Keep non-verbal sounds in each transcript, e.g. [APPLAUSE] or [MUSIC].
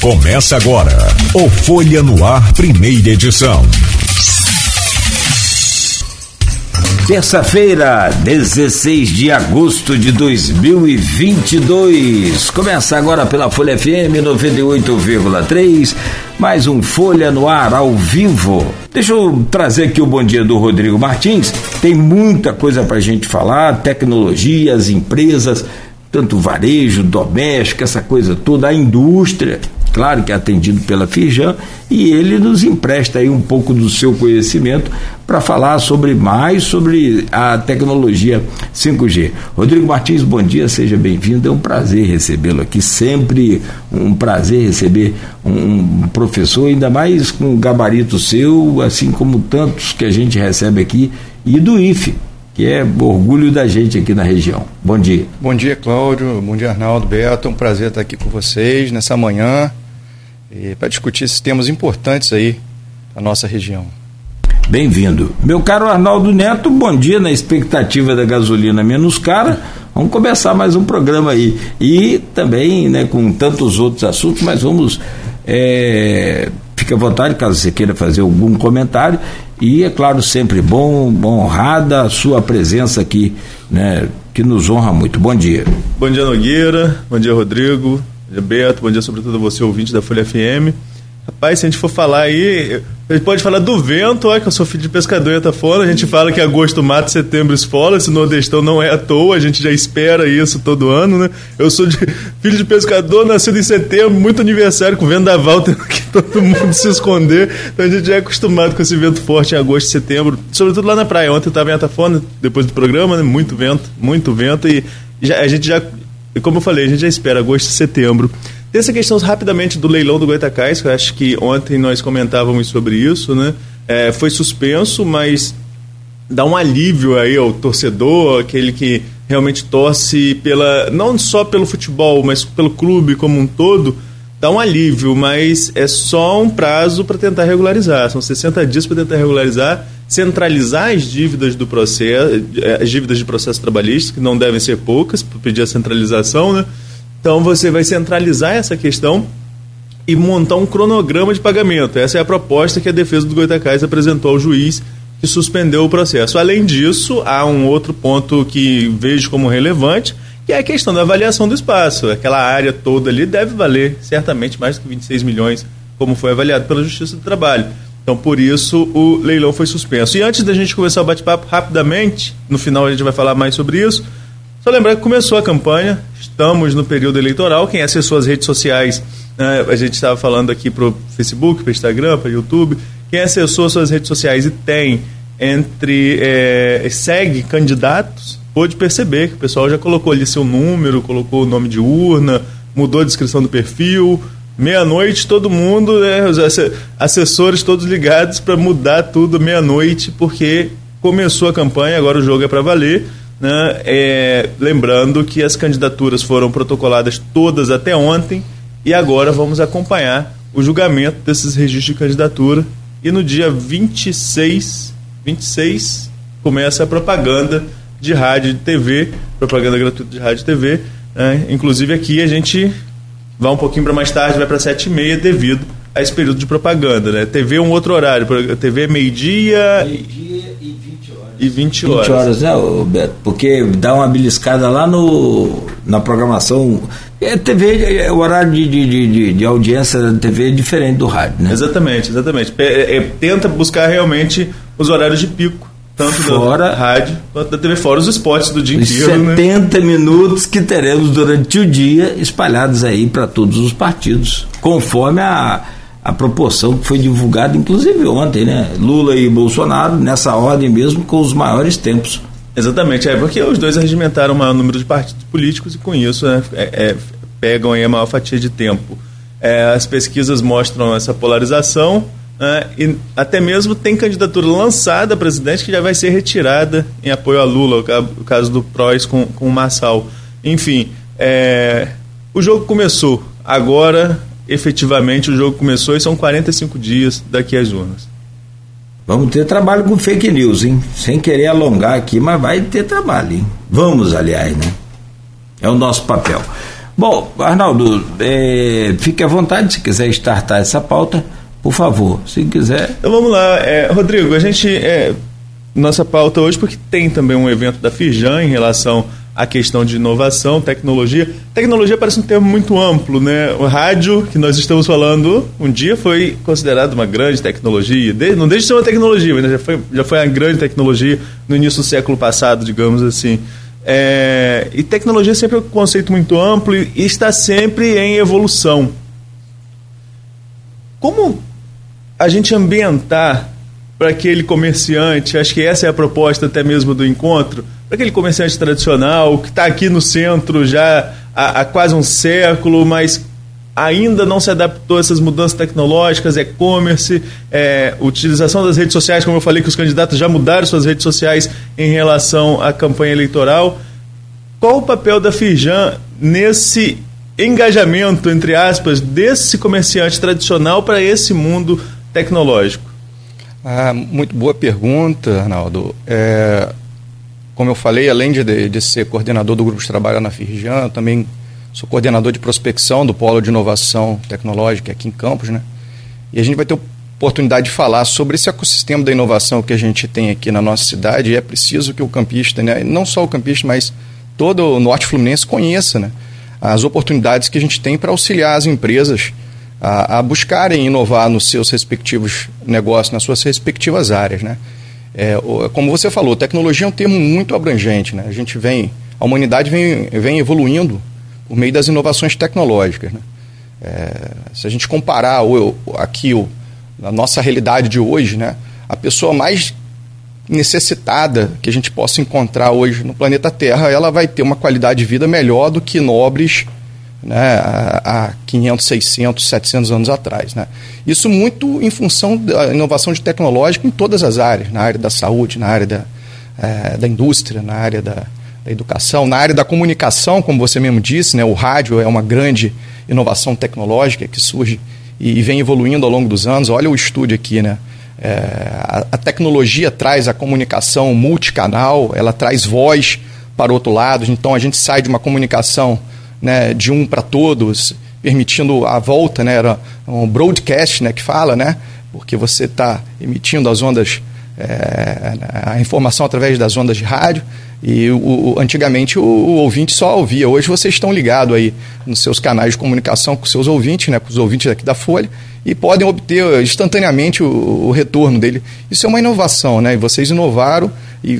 Começa agora o Folha no Ar, primeira edição. Terça-feira, 16 de agosto de 2022. Começa agora pela Folha FM 98,3. Mais um Folha no Ar ao vivo. Deixa eu trazer aqui o bom dia do Rodrigo Martins. Tem muita coisa para gente falar: tecnologias, empresas, tanto varejo, doméstico, essa coisa toda, a indústria claro que é atendido pela Firjan, e ele nos empresta aí um pouco do seu conhecimento para falar sobre mais sobre a tecnologia 5G. Rodrigo Martins, bom dia, seja bem-vindo. É um prazer recebê-lo aqui, sempre um prazer receber um professor, ainda mais com um gabarito seu, assim como tantos que a gente recebe aqui, e do IFE que é orgulho da gente aqui na região. Bom dia. Bom dia, Cláudio. Bom dia, Arnaldo, Beto. É um prazer estar aqui com vocês nessa manhã para discutir esses temas importantes aí da nossa região. Bem-vindo. Meu caro Arnaldo Neto, bom dia na expectativa da gasolina menos cara. Vamos começar mais um programa aí. E também né, com tantos outros assuntos, mas vamos. É, fique à vontade caso você queira fazer algum comentário. E é claro, sempre bom, honrada a sua presença aqui, né, que nos honra muito. Bom dia. Bom dia, Nogueira. Bom dia, Rodrigo. Dia, Beto. Bom dia, sobretudo, você, ouvinte da Folha FM. Rapaz, se a gente for falar aí, a gente pode falar do vento, olha que eu sou filho de pescador e fora. A gente fala que agosto mata, setembro esfola. Esse nordestão não é à toa, a gente já espera isso todo ano, né? Eu sou de, [LAUGHS] filho de pescador, nascido em setembro, muito aniversário, com vendaval, [LAUGHS] tendo que todo mundo se esconder. Então a gente já é acostumado com esse vento forte em agosto setembro, sobretudo lá na praia. Ontem eu tava em Atafona, depois do programa, né? Muito vento, muito vento e já, a gente já e como eu falei, a gente já espera agosto e setembro. Tem essa questão rapidamente do leilão do Goitacás, que eu acho que ontem nós comentávamos sobre isso, né? É, foi suspenso, mas dá um alívio aí ao torcedor, aquele que realmente torce pela não só pelo futebol, mas pelo clube como um todo, dá um alívio, mas é só um prazo para tentar regularizar. São 60 dias para tentar regularizar centralizar as dívidas do processo, eh, as dívidas de processo trabalhista, que não devem ser poucas, para pedir a centralização, né? Então você vai centralizar essa questão e montar um cronograma de pagamento. Essa é a proposta que a defesa do Goitacás apresentou ao juiz que suspendeu o processo. Além disso, há um outro ponto que vejo como relevante, que é a questão da avaliação do espaço. Aquela área toda ali deve valer certamente mais que 26 milhões, como foi avaliado pela Justiça do Trabalho. Então, por isso, o leilão foi suspenso. E antes da gente começar o bate-papo, rapidamente, no final a gente vai falar mais sobre isso, só lembrar que começou a campanha, estamos no período eleitoral. Quem acessou as redes sociais, né, a gente estava falando aqui para o Facebook, para o Instagram, para o YouTube. Quem acessou suas redes sociais e tem entre. É, segue candidatos, pôde perceber que o pessoal já colocou ali seu número, colocou o nome de urna, mudou a descrição do perfil meia-noite, todo mundo, né, os assessores todos ligados para mudar tudo meia-noite, porque começou a campanha, agora o jogo é para valer. Né? É, lembrando que as candidaturas foram protocoladas todas até ontem e agora vamos acompanhar o julgamento desses registros de candidatura. E no dia 26, 26 começa a propaganda de rádio e TV, propaganda gratuita de rádio e TV. Né? Inclusive aqui a gente vai um pouquinho para mais tarde, vai para sete e meia devido a esse período de propaganda, né? TV é um outro horário, TV é meio-dia... Meio-dia e 20 horas. E 20 horas. 20 horas, né, Beto? Porque dá uma beliscada lá no, na programação... É, TV, é, o horário de, de, de, de, audiência da TV é diferente do rádio, né? Exatamente, exatamente. É, é, tenta buscar realmente os horários de pico tanto fora, da rádio quanto da TV, fora os esportes do dia inteiro. 70 né? minutos que teremos durante o dia espalhados aí para todos os partidos, conforme a, a proporção que foi divulgada, inclusive ontem, né? Lula e Bolsonaro, nessa ordem mesmo, com os maiores tempos. Exatamente, é porque os dois arregimentaram o maior número de partidos políticos e com isso né, é, é, pegam aí a maior fatia de tempo. É, as pesquisas mostram essa polarização Uh, e até mesmo tem candidatura lançada a presidente que já vai ser retirada em apoio a Lula, o caso do Prois com, com o Massal. Enfim, é, o jogo começou. Agora, efetivamente, o jogo começou e são 45 dias daqui às urnas. Vamos ter trabalho com fake news, hein? Sem querer alongar aqui, mas vai ter trabalho, hein? Vamos, aliás, né? É o nosso papel. Bom, Arnaldo, é, fique à vontade se quiser startar essa pauta, por favor, se quiser. Então vamos lá, é, Rodrigo, a gente. É, nossa pauta hoje, porque tem também um evento da Firjan em relação à questão de inovação, tecnologia. Tecnologia parece um termo muito amplo, né? O rádio, que nós estamos falando, um dia foi considerado uma grande tecnologia. Não deixa de ser uma tecnologia, mas já foi, já foi uma grande tecnologia no início do século passado, digamos assim. É, e tecnologia sempre é um conceito muito amplo e está sempre em evolução. Como a gente ambientar para aquele comerciante, acho que essa é a proposta até mesmo do encontro, para aquele comerciante tradicional que está aqui no centro já há, há, quase um século, mas ainda não se adaptou a essas mudanças tecnológicas, e-commerce, é, utilização das redes sociais, como eu falei que os candidatos já mudaram suas redes sociais em relação à campanha eleitoral. Qual o papel da Firjan nesse engajamento, entre aspas, desse comerciante tradicional para esse mundo tecnológico? Ah, muito boa pergunta, Arnaldo. É, como eu falei, além de, de, ser coordenador do grupo de trabalho na Firjan, também sou coordenador de prospecção do Polo de Inovação Tecnológica aqui em Campos, né? E a gente vai ter oportunidade de falar sobre esse ecossistema da inovação que a gente tem aqui na nossa cidade. E é preciso que o campista, né, não só o campista, mas todo o norte fluminense conheça né, as oportunidades que a gente tem para auxiliar as empresas a, a, buscarem inovar nos seus respectivos negócios, nas suas respectivas áreas. Né? É, como você falou, tecnologia é um termo muito abrangente. Né? A gente vem, a humanidade vem, vem evoluindo por meio das inovações tecnológicas. Né? É, se a gente comparar o, aqui o, a nossa realidade de hoje, né? a pessoa mais necessitada que a gente possa encontrar hoje no planeta Terra, ela vai ter uma qualidade de vida melhor do que nobres né, há 500, 600, 700 anos atrás. Né? Isso muito em função da inovação de tecnológica em todas as áreas, na área da saúde, na área da, é, da indústria, na área da, da, educação, na área da comunicação, como você mesmo disse, né, o rádio é uma grande inovação tecnológica que surge e, vem evoluindo ao longo dos anos. Olha o estúdio aqui, né? É, a, a tecnologia traz a comunicação multicanal, ela traz voz para o outro lado, então a gente sai de uma comunicação né, de um para todos, permitindo a volta, né, era um broadcast né, que fala, né, porque você está emitindo as ondas, é, a informação através das ondas de rádio, e o, antigamente o, o, ouvinte só ouvia. Hoje vocês estão ligados aí nos seus canais de comunicação com seus ouvintes, né, com os ouvintes aqui da Folha, e podem obter instantaneamente o, o retorno dele. Isso é uma inovação, né? E vocês inovaram e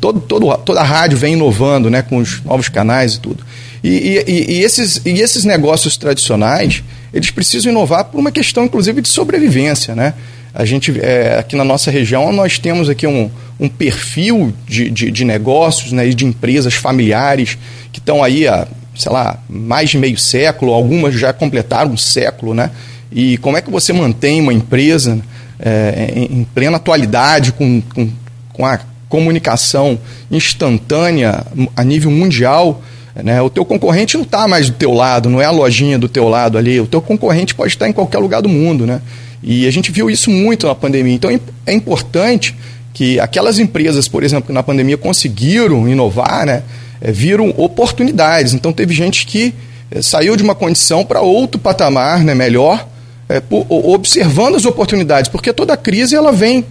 todo, todo, toda a rádio vem inovando, né, com os novos canais e tudo. E, e, e, esses, e esses negócios tradicionais, eles precisam inovar por uma questão, inclusive, de sobrevivência, né? A gente, é, aqui na nossa região, nós temos aqui um, um perfil de, de, de negócios né, e de empresas familiares que estão aí há, sei lá, mais de meio século, algumas já completaram um século, né? E como é que você mantém uma empresa é, em, em, plena atualidade, com, com, com a comunicação instantânea a nível mundial, né? O teu concorrente não está mais do teu lado, não é a lojinha do teu lado ali. O teu concorrente pode estar em qualquer lugar do mundo. Né? E a gente viu isso muito na pandemia. Então é importante que aquelas empresas, por exemplo, que na pandemia conseguiram inovar, né, é, viram oportunidades. Então teve gente que é, saiu de uma condição para outro patamar né, melhor, é, por, observando as oportunidades, porque toda crise ela vem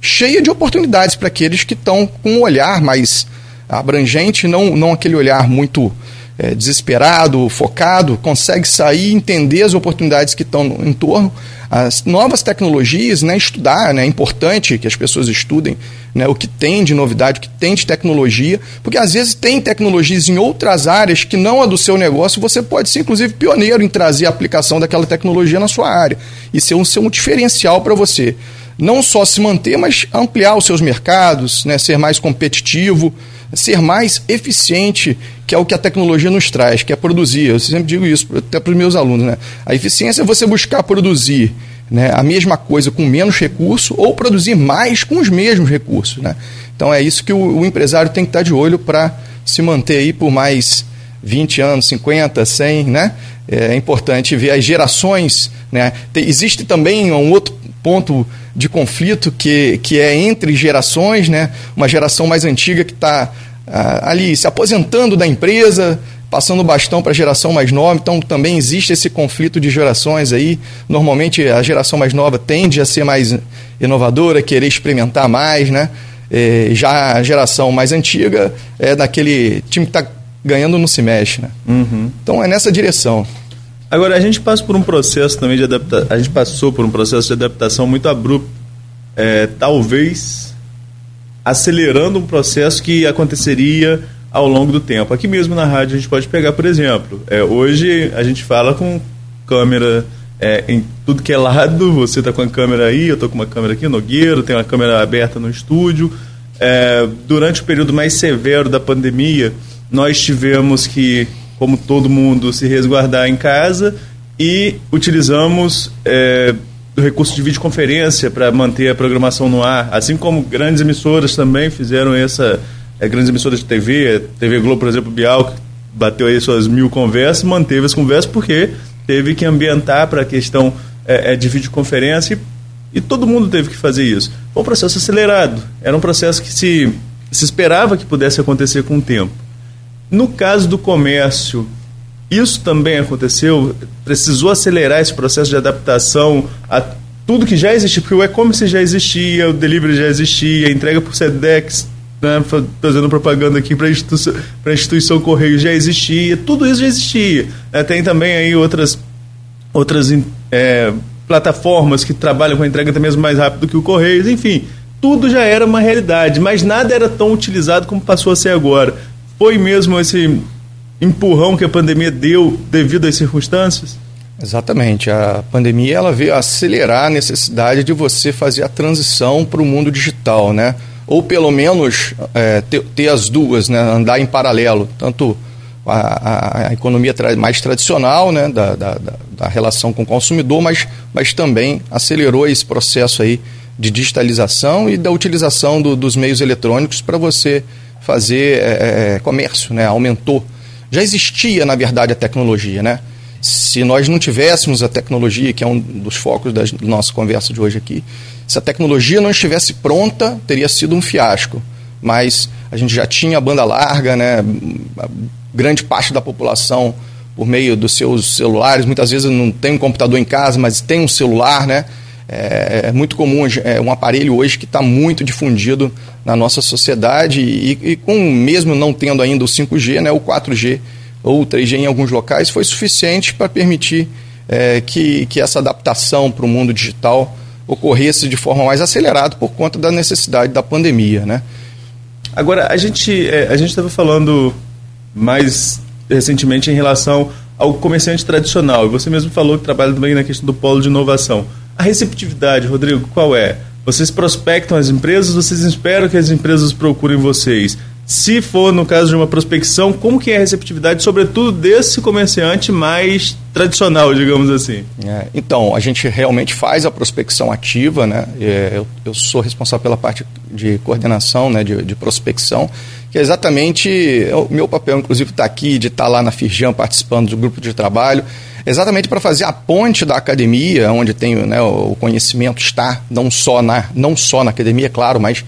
cheia de oportunidades para aqueles que estão com um olhar mais abrangente, não, não aquele olhar muito é, desesperado, focado, consegue sair, entender as oportunidades que estão no entorno, as novas tecnologias, né, estudar, né, é importante que as pessoas estudem né, o que tem de novidade, o que tem de tecnologia, porque às vezes tem tecnologias em outras áreas que não a do seu negócio, você pode ser inclusive pioneiro em trazer a aplicação daquela tecnologia na sua área e ser um, ser um diferencial para você. Não só se manter, mas ampliar os seus mercados, né, ser mais competitivo, ser mais eficiente, que é o que a tecnologia nos traz, que é produzir. Eu sempre digo isso até para os meus alunos. Né? A eficiência é você buscar produzir né, a mesma coisa com menos recurso ou produzir mais com os mesmos recursos. Né? Então é isso que o, o empresário tem que estar de olho para se manter aí por mais 20 anos, 50, 100, né? É importante ver as gerações, né? Tem, existe também um outro ponto de conflito que, que é entre gerações, né? Uma geração mais antiga que está ah, ali se aposentando da empresa, passando o bastão para a geração mais nova, então também existe esse conflito de gerações aí. Normalmente a geração mais nova tende a ser mais inovadora, querer experimentar mais, né? É, já a geração mais antiga é daquele time que está ganhando não se mexe, né? Uhum. Então é nessa direção. Agora a gente passa por um processo também de adaptação, a gente passou por um processo de adaptação muito abrupto, é, talvez acelerando um processo que aconteceria ao longo do tempo. Aqui mesmo na rádio a gente pode pegar, por exemplo, é, hoje a gente fala com câmera é, em tudo que é lado, você está com a câmera aí, eu estou com uma câmera aqui, Nogueiro, tem uma câmera aberta no estúdio. É, durante o período mais severo da pandemia, nós tivemos que, como todo mundo, se resguardar em casa e utilizamos é, o recurso de videoconferência para manter a programação no ar, assim como grandes emissoras também fizeram essa é, grandes emissoras de TV, TV Globo, por exemplo, Bial, que bateu aí suas mil conversas, manteve as conversas porque teve que ambientar para a questão é, é, de videoconferência e, e todo mundo teve que fazer isso. Foi um processo acelerado, era um processo que se, se esperava que pudesse acontecer com o tempo. No caso do comércio, isso também aconteceu? Precisou acelerar esse processo de adaptação a tudo que já existia, porque o e-commerce já existia, o delivery já existia, a entrega por SEDEX né, fazendo propaganda aqui para a instituição, instituição Correio já existia, tudo isso já existia. É, tem também aí outras, outras é, plataformas que trabalham com a entrega mesmo mais rápido que o Correio, enfim, tudo já era uma realidade, mas nada era tão utilizado como passou a ser agora. Foi mesmo esse empurrão que a pandemia deu devido às circunstâncias? Exatamente. A pandemia ela veio acelerar a necessidade de você fazer a transição para o mundo digital, né? ou pelo menos é, ter, ter, as duas, né, andar em paralelo, tanto a, a, a economia mais tradicional né, da, da, da, relação com o consumidor, mas, mas também acelerou esse processo aí de digitalização e da utilização do, dos meios eletrônicos para você fazer é, é, comércio, né, aumentou. Já existia, na verdade, a tecnologia, né? Se nós não tivéssemos a tecnologia, que é um dos focos da nossa conversa de hoje aqui, se a tecnologia não estivesse pronta, teria sido um fiasco. Mas a gente já tinha banda larga, né? grande parte da população, por meio dos seus celulares, muitas vezes não tem um computador em casa, mas tem um celular, né? É, é muito comum, é um aparelho hoje que está muito difundido na nossa sociedade e, e, com mesmo não tendo ainda o 5G, né, o 4G ou o 3G em alguns locais foi suficiente para permitir é, que, que essa adaptação para o mundo digital ocorresse de forma mais acelerada por conta da necessidade da pandemia, né? Agora, a gente é, a gente estava falando mais recentemente em relação ao comerciante tradicional, e você mesmo falou que trabalha também na questão do polo de inovação. A receptividade, Rodrigo, qual é? Vocês prospectam as empresas, vocês esperam que as empresas procurem vocês. Se for no caso de uma prospecção, como que é a receptividade, sobretudo desse comerciante mais tradicional, digamos assim? É, então, a gente realmente faz a prospecção ativa, né? É, eu, eu, sou responsável pela parte de coordenação, né, de, de prospecção, que é exatamente o meu papel, inclusive, está aqui, de estar tá lá na Firjan participando do grupo de trabalho, exatamente para fazer a ponte da academia, onde tem né, o conhecimento está, não só na, não só na academia, claro, mas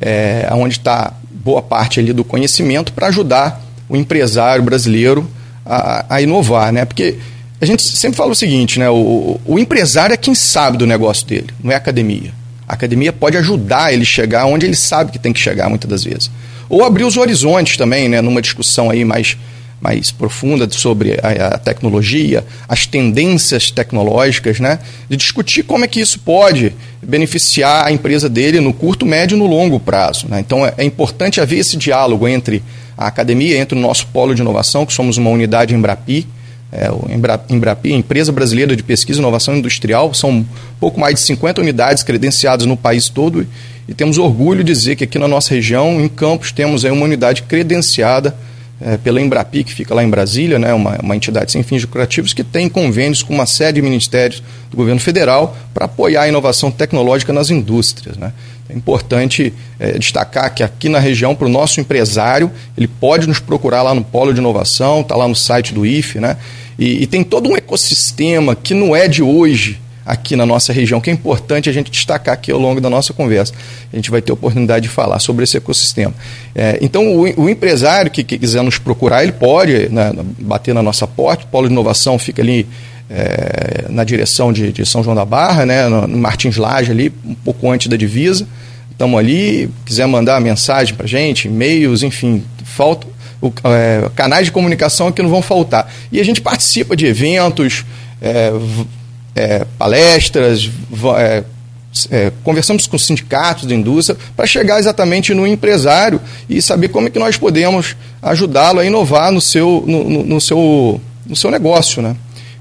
é, onde está boa parte ali do conhecimento para ajudar o empresário brasileiro a, a, inovar, né? Porque a gente sempre fala o seguinte, né? O, o empresário é quem sabe do negócio dele, não é a academia. A academia pode ajudar ele chegar onde ele sabe que tem que chegar muitas das vezes. Ou abrir os horizontes também, né? Numa discussão aí mais mais profunda sobre a, a, tecnologia, as tendências tecnológicas, né? de discutir como é que isso pode beneficiar a empresa dele no curto, médio e no longo prazo. Né? Então é, é, importante haver esse diálogo entre a academia, entre o nosso polo de inovação, que somos uma unidade Embrapi, é, o Embrapi, Empresa Brasileira de Pesquisa e Inovação Industrial, são pouco mais de 50 unidades credenciadas no país todo e temos orgulho de dizer que aqui na nossa região, em Campos, temos aí uma unidade credenciada é, pela Embrapi, que fica lá em Brasília, né, uma, uma entidade sem fins lucrativos, que tem convênios com uma série de ministérios do governo federal para apoiar a inovação tecnológica nas indústrias. Né. É importante é, destacar que aqui na região, para o nosso empresário, ele pode nos procurar lá no Polo de Inovação, está lá no site do IFE, né, e, e tem todo um ecossistema que não é de hoje, aqui na nossa região, que é importante a gente destacar aqui ao longo da nossa conversa. A gente vai ter oportunidade de falar sobre esse ecossistema. É, então, o, o, empresário que, que, quiser nos procurar, ele pode né, bater na nossa porta, o Polo de Inovação fica ali é, na direção de, de, São João da Barra, né, no, no Martins Laje, ali, um pouco antes da divisa. Estamos ali, quiser mandar mensagem para gente, e-mails, enfim, falta, o, é, canais de comunicação que não vão faltar. E a gente participa de eventos, é, é, palestras, é, é, conversamos com sindicatos da indústria para chegar exatamente no empresário e saber como é que nós podemos ajudá-lo a inovar no seu, no, no, no, seu, no seu negócio, né?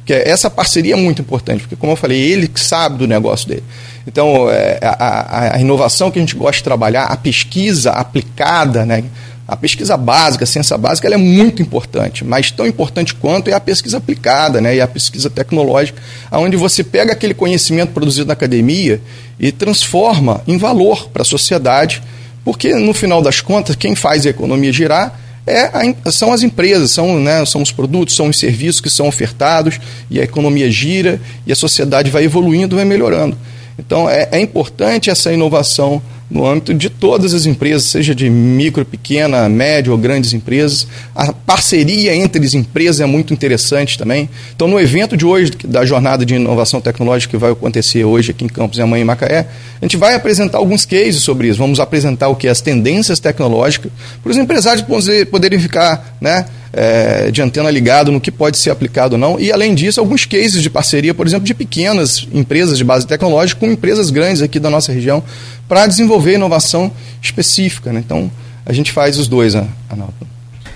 Que essa parceria é muito importante, porque como eu falei, ele que sabe do negócio dele. Então, é, a, a, a, inovação que a gente gosta de trabalhar, a pesquisa aplicada, né? A pesquisa básica, a ciência básica, ela é muito importante, mas tão importante quanto é a pesquisa aplicada, né? E a pesquisa tecnológica, onde você pega aquele conhecimento produzido na academia e transforma em valor para a sociedade, porque no final das contas, quem faz a economia girar é a, são as empresas, são, né, são os produtos, são os serviços que são ofertados e a economia gira e a sociedade vai evoluindo, vai melhorando. Então é, é importante essa inovação no âmbito de todas as empresas, seja de micro, pequena, média ou grandes empresas. A parceria entre as empresas é muito interessante também. Então, no evento de hoje, da jornada de inovação tecnológica que vai acontecer hoje aqui em Campos e amanhã em Macaé, a gente vai apresentar alguns cases sobre isso. Vamos apresentar o que? As tendências tecnológicas, para os empresários poderem ficar né, é, de antena ligado no que pode ser aplicado ou não. E, além disso, alguns cases de parceria, por exemplo, de pequenas empresas de base tecnológica com empresas grandes aqui da nossa região para desenvolver inovação específica. Né? Então, a gente faz os dois, Arnaldo.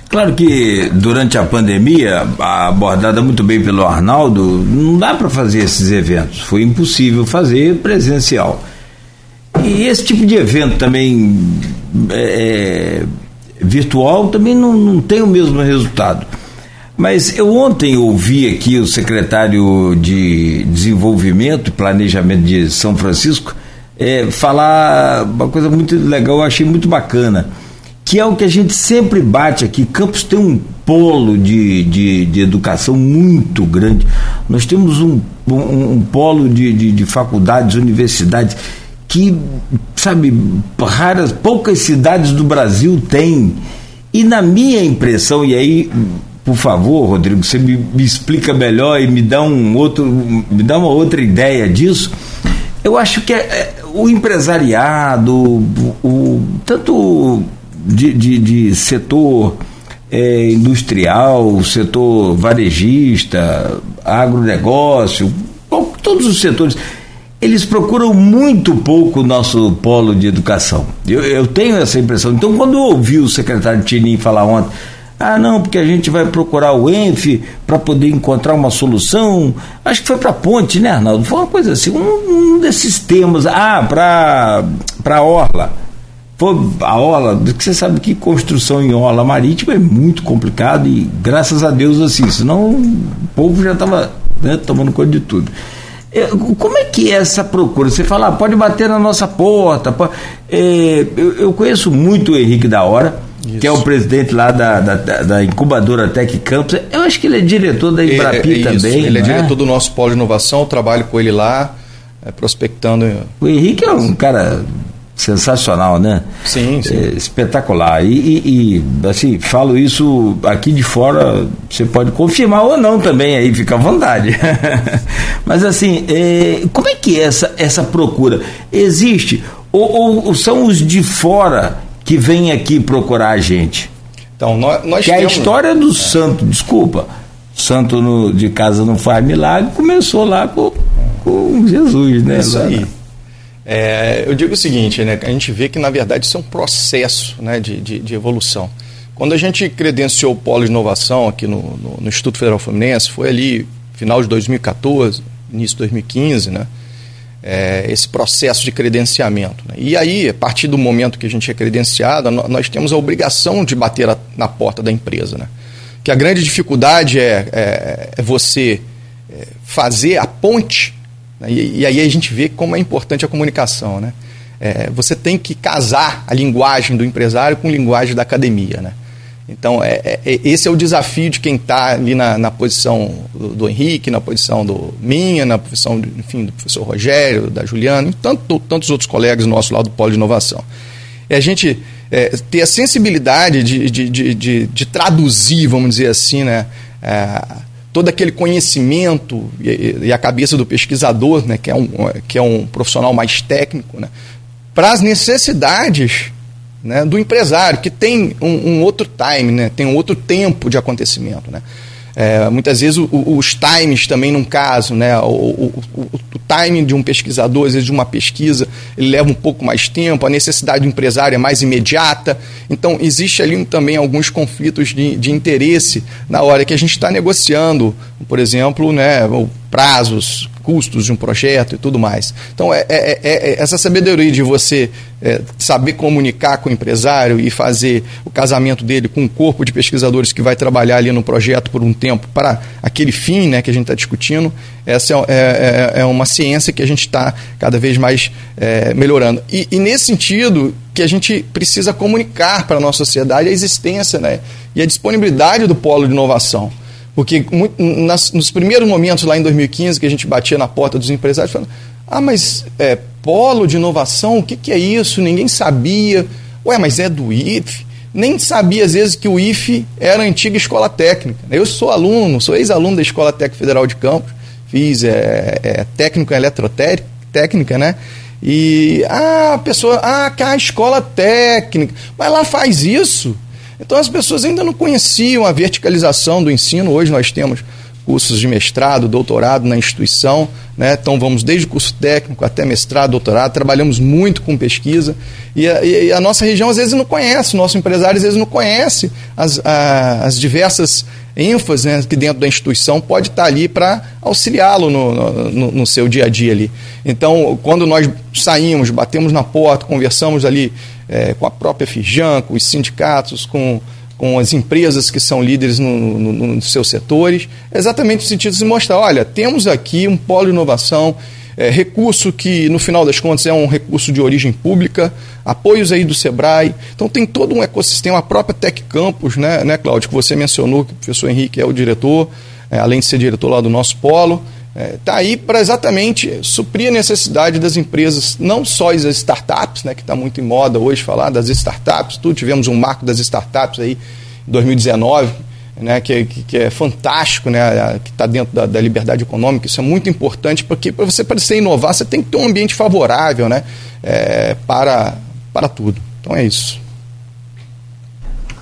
Claro que durante a pandemia, abordada muito bem pelo Arnaldo, não dá para fazer esses eventos. Foi impossível fazer presencial. E esse tipo de evento também é, é virtual também não, não tem o mesmo resultado. Mas eu ontem ouvi aqui o secretário de Desenvolvimento e Planejamento de São Francisco é, falar uma coisa muito legal, eu achei muito bacana, que é o que a gente sempre bate aqui. Campos tem um polo de, de, de educação muito grande. Nós temos um, um, um polo de, de, de faculdades, universidades que, sabe, raras, poucas cidades do Brasil têm. E na minha impressão, e aí, por favor, Rodrigo, você me, me, explica melhor e me dá um outro, me dá uma outra ideia disso. Eu acho que é, é o empresariado, o, o tanto de, de, de setor é, industrial, setor varejista, agronegócio, todos os setores eles procuram muito pouco o nosso polo de educação. Eu, eu tenho essa impressão. Então, quando eu ouvi o secretário Tinim falar ontem, ah, não, porque a gente vai procurar o ENF para poder encontrar uma solução. Acho que foi para ponte, né, Arnaldo? Foi uma coisa assim, um, um desses temas. Ah, para a Orla. Pô, a Orla, que você sabe que construção em Orla Marítima é muito complicado e graças a Deus assim, senão o povo já estava né, tomando conta de tudo. Como é que é essa procura? Você fala, ah, pode bater na nossa porta. Pode... É, eu, eu, conheço muito o Henrique da Hora, Isso. que é o presidente lá da, da, da, incubadora Tec Campus. Eu acho que ele é diretor da Embrapi é, é também. Ele é, é diretor do nosso polo de inovação, eu trabalho com ele lá, é, prospectando. O Henrique é um cara sensacional, né? Sim, sim. É, espetacular. E, e, e, assim, falo isso aqui de fora, você pode confirmar ou não também, aí fica à vontade. [LAUGHS] Mas assim, é, como é que é essa, essa procura? Existe? Ou, ou, são os de fora que vêm aqui procurar a gente? Então, nós, nós que temos... a história do é. santo, desculpa, santo no, de casa não faz milagre, começou lá com, com Jesus, né? Isso aí. É, eu digo o seguinte, né, a gente vê que na verdade isso é um processo né, de, de, de evolução. Quando a gente credenciou o Polo de Inovação aqui no, no, no, Instituto Federal Fluminense, foi ali final de 2014, início de 2015, né, é, esse processo de credenciamento. Né. E aí, a partir do momento que a gente é credenciado, nós temos a obrigação de bater a, na porta da empresa. Né. Que a grande dificuldade é, é, é você é, fazer a ponte? E, e, aí a gente vê como é importante a comunicação. Né? É, você tem que casar a linguagem do empresário com a linguagem da academia. Né? Então, é, é, é, esse é o desafio de quem está ali na, na posição do, do, Henrique, na posição do minha, na posição, enfim, do professor Rogério, da Juliana, e tanto, tantos outros colegas nossos lá do Polo de Inovação. É a gente é, ter a sensibilidade de, de, de, de, de traduzir, vamos dizer assim, né, é, todo aquele conhecimento e, e, a cabeça do pesquisador, né, que, é um, que é um profissional mais técnico, né, para as necessidades né, do empresário, que tem um, um, outro time, né, tem um outro tempo de acontecimento. Né. É, muitas vezes o, o, os times também num caso, né, o, o, o, timing de um pesquisador, às vezes de uma pesquisa, ele leva um pouco mais tempo, a necessidade do empresário é mais imediata. Então, existe ali também alguns conflitos de, de interesse na hora que a gente está negociando, por exemplo, né, prazos, custos de um projeto e tudo mais. Então, é, é, é, é essa sabedoria de você é, saber comunicar com o empresário e fazer o casamento dele com um corpo de pesquisadores que vai trabalhar ali no projeto por um tempo para aquele fim né, que a gente está discutindo, essa é, é, é, uma ciência que a gente está cada vez mais melhorando. E, e nesse sentido, que a gente precisa comunicar para a nossa sociedade a existência né, e a disponibilidade do polo de inovação. Porque nas, nos primeiros momentos, lá em 2015, que a gente batia na porta dos empresários, falando: ah, mas é, polo de inovação, o que, que é isso? Ninguém sabia. Ué, mas é do IFE? Nem sabia, às vezes, que o IFE era a antiga escola técnica. Eu sou aluno, sou ex-aluno da Escola Técnica Federal de Campos, fiz é, é, técnico em eletrotécnica, né? E ah, a pessoa, ah, que a escola técnica, mas lá faz isso. Então as pessoas ainda não conheciam a verticalização do ensino. Hoje nós temos cursos de mestrado, doutorado na instituição, né? então vamos desde curso técnico até mestrado, doutorado, trabalhamos muito com pesquisa e a, e a nossa região às vezes não conhece, o nosso empresário às vezes não conhece as, a, as diversas ênfases né, que dentro da instituição pode estar ali para auxiliá-lo no, no, no, seu dia a dia ali. Então, quando nós saímos, batemos na porta, conversamos ali é, com a própria Fijan, com os sindicatos, com, com as empresas que são líderes nos no, no, seus setores, exatamente no sentido de mostrar, olha, temos aqui um polo de inovação, é, recurso que, no final das contas, é um recurso de origem pública, apoios aí do SEBRAE. Então, tem todo um ecossistema, a própria Tec Campus, né, né Cláudio, que você mencionou, que o professor Henrique é o diretor, é, além de ser diretor lá do nosso polo está é, tá aí para exatamente suprir a necessidade das empresas, não só as startups, né, que está muito em moda hoje falar das startups, tudo tivemos um marco das startups aí em 2019, né, que, que, é fantástico, né, que está dentro da, da, liberdade econômica, isso é muito importante, porque para você parecer inovar, você tem que ter um ambiente favorável né, é, para, para tudo. Então é isso.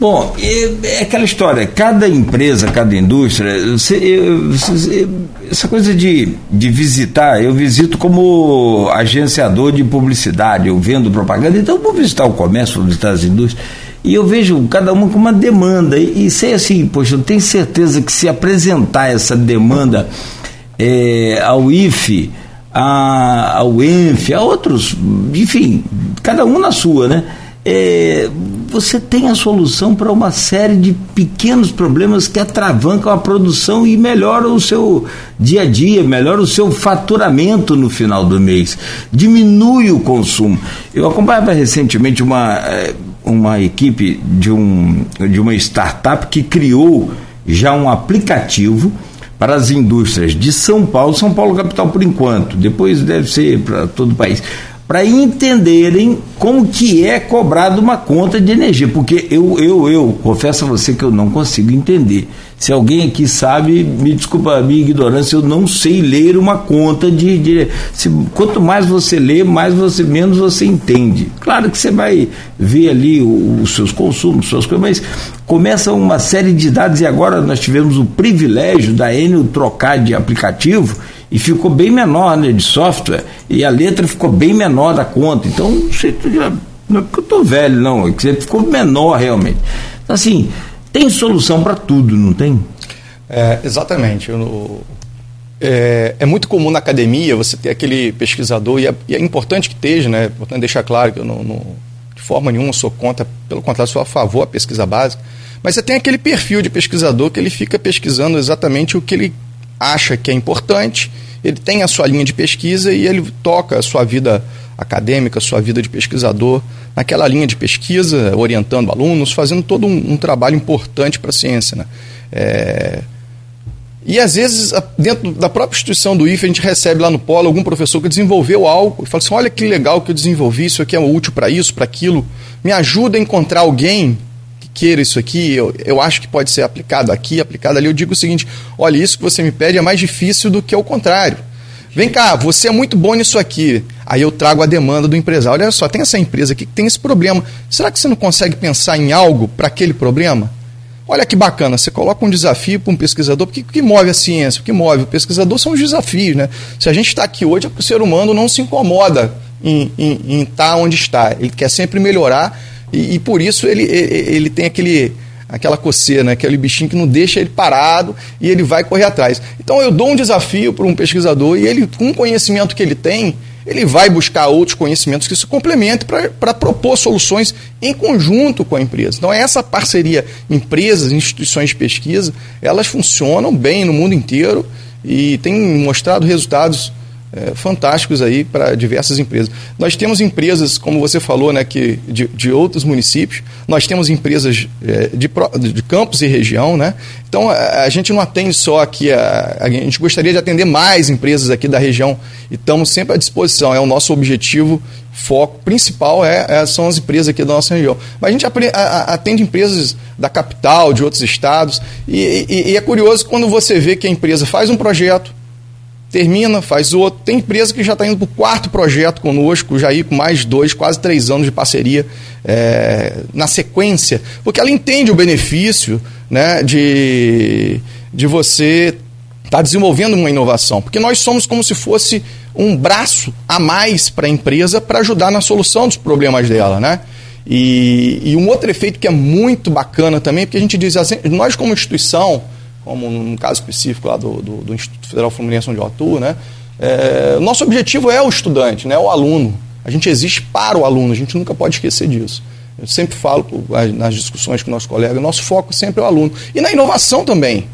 Bom, é aquela história, cada empresa, cada indústria, você, eu, essa coisa de, de visitar, eu visito como agenciador de publicidade, eu vendo propaganda, então eu vou visitar o comércio, vou visitar as indústrias, e eu vejo cada uma com uma demanda, e, e sei assim, poxa, eu tenho certeza que se apresentar essa demanda é, ao IFE, a, ao ENF, a outros, enfim, cada um na sua, né? é, você tem a solução para uma série de pequenos problemas que atravancam a produção e melhoram o seu dia a dia, melhora o seu faturamento no final do mês, diminui o consumo. Eu acompanhava recentemente uma, é, uma equipe de, um, de uma startup que criou já um aplicativo para as indústrias de São Paulo, São Paulo capital por enquanto, depois deve ser para todo o país para entenderem como que é cobrado uma conta de energia, porque eu, eu, eu confesso a você que eu não consigo entender. Se alguém aqui sabe, me desculpa a minha ignorância, eu não sei ler uma conta de. de se, quanto mais você lê, mais você menos você entende. Claro que você vai ver ali os seus consumos, suas coisas, mas começa uma série de dados e agora nós tivemos o privilégio da Enel trocar de aplicativo e ficou bem menor né, de software e a letra ficou bem menor da conta. Então, não é porque eu estou velho, não, é que ficou menor realmente. Então, assim, tem solução para tudo, não tem? É, exatamente. Eu, é, é, muito comum na academia você ter aquele pesquisador, e é, e é importante que esteja, né? É importante deixar claro que eu não, não, de forma nenhuma sou contra, pelo contrário, sou a favor da pesquisa básica. Mas você tem aquele perfil de pesquisador que ele fica pesquisando exatamente o que ele acha que é importante, ele tem a sua linha de pesquisa e ele toca a sua vida acadêmica, sua vida de pesquisador, naquela linha de pesquisa, orientando alunos, fazendo todo um, um trabalho importante para a ciência. Né? É... E às vezes, dentro da própria instituição do IFE, a gente recebe lá no polo algum professor que desenvolveu algo e fala assim: olha que legal que eu desenvolvi, isso aqui é útil para isso, para aquilo. Me ajuda a encontrar alguém queira isso aqui, eu, eu acho que pode ser aplicado aqui, aplicado ali. Eu digo o seguinte: olha, isso que você me pede é mais difícil do que o contrário. Vem cá, você é muito bom nisso aqui. Aí eu trago a demanda do empresário. Olha só, tem essa empresa aqui que tem esse problema. Será que você não consegue pensar em algo para aquele problema? Olha que bacana, você coloca um desafio para um pesquisador, porque o que move a ciência, o que move o pesquisador são os desafios. Né? Se a gente está aqui hoje, é porque o ser humano não se incomoda em, estar tá onde está. Ele quer sempre melhorar e, e por isso ele, ele, ele tem aquele aquela coceira, né? aquele bichinho que não deixa ele parado e ele vai correr atrás. Então eu dou um desafio para um pesquisador e ele, com o conhecimento que ele tem, ele vai buscar outros conhecimentos que se complementem para propor soluções em conjunto com a empresa. Então, essa parceria empresas, instituições de pesquisa, elas funcionam bem no mundo inteiro e têm mostrado resultados é, fantásticos aí para diversas empresas. Nós temos empresas, como você falou, né, que de, de outros municípios, nós temos empresas é, de, de campos e região, né? Então a, a gente não atende só aqui, a, a, gente gostaria de atender mais empresas aqui da região e estamos sempre à disposição, é o nosso objetivo, foco principal é, é são as empresas aqui da nossa região. Mas a gente atende empresas da capital, de outros estados, e, e, e é curioso quando você vê que a empresa faz um projeto, termina, faz outro. Tem empresa que já está indo para o quarto projeto conosco, já ir com mais dois, quase três anos de parceria é, na sequência, porque ela entende o benefício né, de, de você estar tá desenvolvendo uma inovação, porque nós somos como se fosse um braço a mais para a empresa para ajudar na solução dos problemas dela, né? E, e um outro efeito que é muito bacana também, porque a gente diz assim, nós como instituição, como no caso específico lá do, do, do Instituto Federal Fluminense onde eu atuo, né? É, nosso objetivo é o estudante, né? o aluno. A gente existe para o aluno, a gente nunca pode esquecer disso. Eu sempre falo nas discussões com nossos colegas, nosso foco sempre é o aluno. E na inovação também.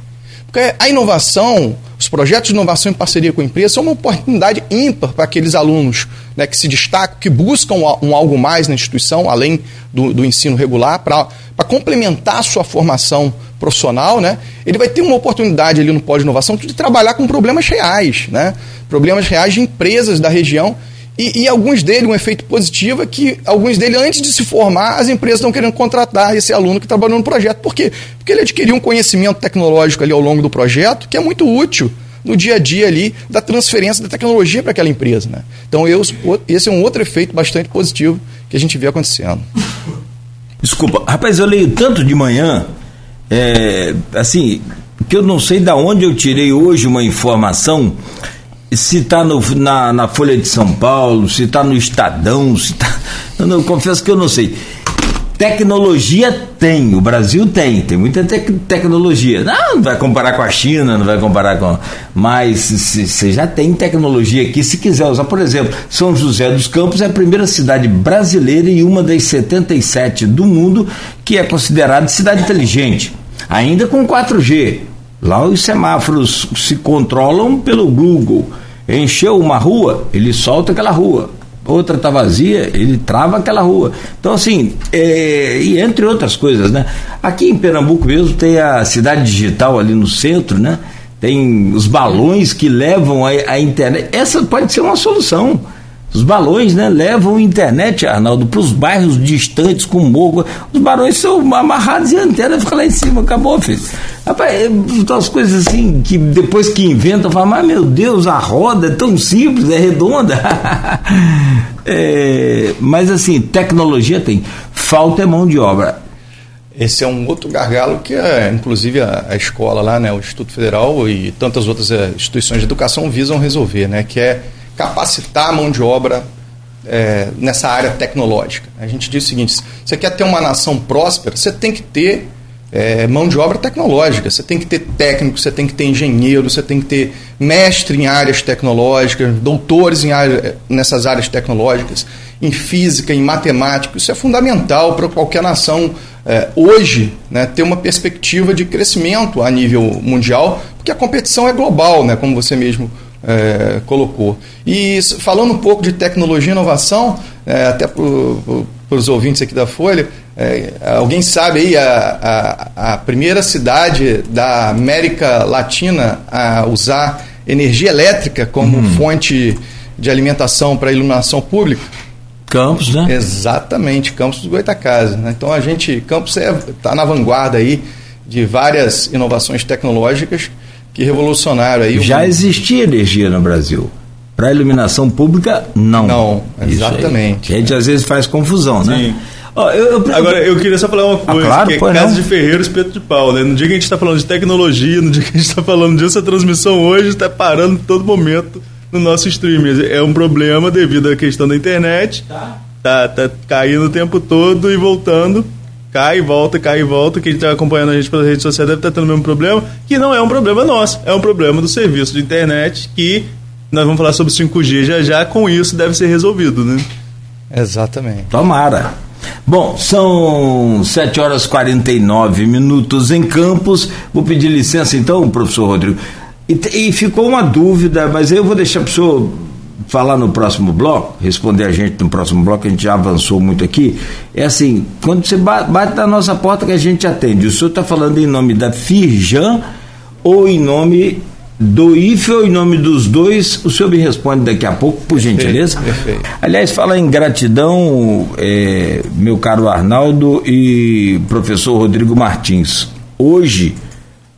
Porque a inovação, os projetos de inovação em parceria com a empresa são uma oportunidade ímpar para aqueles alunos né, que se destacam, que buscam um, algo mais na instituição, além do, do ensino regular, para complementar a sua formação profissional, né, ele vai ter uma oportunidade ali no pós-inovação de trabalhar com problemas reais, né, problemas reais de empresas da região e, e, alguns deles, um efeito positivo é que alguns deles, antes de se formar, as empresas estão querendo contratar esse aluno que trabalhou no projeto. Por quê? Porque ele adquiriu um conhecimento tecnológico ali ao longo do projeto que é muito útil no dia a dia ali da transferência da tecnologia para aquela empresa. Né? Então, eu, esse é um outro efeito bastante positivo que a gente vê acontecendo. Desculpa, rapaz, eu leio tanto de manhã é, assim, que eu não sei da onde eu tirei hoje uma informação, se está na, na Folha de São Paulo, se está no Estadão, se está. [LAUGHS] Eu não, confesso que eu não sei. Tecnologia tem, o Brasil tem, tem muita tec tecnologia. Não, não vai comparar com a China, não vai comparar com. Mas você já tem tecnologia aqui, se quiser usar. Por exemplo, São José dos Campos é a primeira cidade brasileira e uma das 77 do mundo que é considerada cidade inteligente, ainda com 4G. Lá os semáforos se controlam pelo Google. Encheu uma rua, ele solta aquela rua outra está vazia, ele trava aquela rua. Então, assim, é, e entre outras coisas, né? Aqui em Pernambuco mesmo tem a cidade digital ali no centro, né? Tem os balões que levam a, a internet. Essa pode ser uma solução. Os balões, né, levam internet, Arnaldo, para os bairros distantes com morro. Os balões são amarrados e a antena fica lá em cima, acabou, filho. Rapaz, é, umas coisas assim que depois que inventam, falam, mas meu Deus, a roda é tão simples, é redonda. [LAUGHS] é, mas assim, tecnologia tem, falta é mão de obra. Esse é um outro gargalo que, é, inclusive, a, a, escola lá, né, o Instituto Federal e tantas outras é, instituições de educação visam resolver, né, que é capacitar a mão de obra é, nessa área tecnológica. A gente diz o seguinte: você quer ter uma nação próspera, você tem que ter é, mão de obra tecnológica, você tem que ter técnico, você tem que ter engenheiro, você tem que ter mestre em áreas tecnológicas, doutores em área, nessas áreas tecnológicas, em física, em matemática. Isso é fundamental para qualquer nação é, hoje né, ter uma perspectiva de crescimento a nível mundial, porque a competição é global, né, como você mesmo é, colocou. E falando um pouco de tecnologia e inovação, é, até para os ouvintes aqui da Folha, é, alguém sabe aí a, a, a, primeira cidade da América Latina a usar energia elétrica como uhum. fonte de alimentação para iluminação pública? Campos, né? Exatamente, Campos do Goitacazes. Né? Então a gente, Campos está é, tá na vanguarda aí de várias inovações tecnológicas que revolucionaram aí. Já existia energia no Brasil. Para iluminação pública, não. Não, exatamente. A gente às vezes faz confusão, né? Sim. Oh, eu, eu, Agora, eu queria só falar uma ah, coisa, ah, claro, que é casa não. de ferreiro, espeto de pau, né? No dia que a gente está falando de tecnologia, no dia que a gente está falando disso, a transmissão hoje está parando todo momento no nosso stream. É um problema devido à questão da internet. Tá. Tá, tá caindo o tempo todo e voltando. Cai e volta, cai e volta. Quem está acompanhando a gente pelas redes sociais deve estar tá tendo o mesmo problema, que não é um problema nosso, é um problema do serviço de internet que nós vamos falar sobre 5G já já, com isso deve ser resolvido, né? Exatamente. Tomara. Bom, são 7 horas e 49 minutos em Campos. Vou pedir licença então, professor Rodrigo. E, e ficou uma dúvida, mas eu vou deixar para o senhor falar no próximo bloco, responder a gente no próximo bloco, a gente já avançou muito aqui. É assim, quando você bate na nossa porta que a gente atende, o senhor está falando em nome da Firjan ou em nome do IFE ou em nome dos dois? O senhor me responde daqui a pouco, por gentileza. Perfeito. Aliás, fala em gratidão, é, meu caro Arnaldo e professor Rodrigo Martins. Hoje,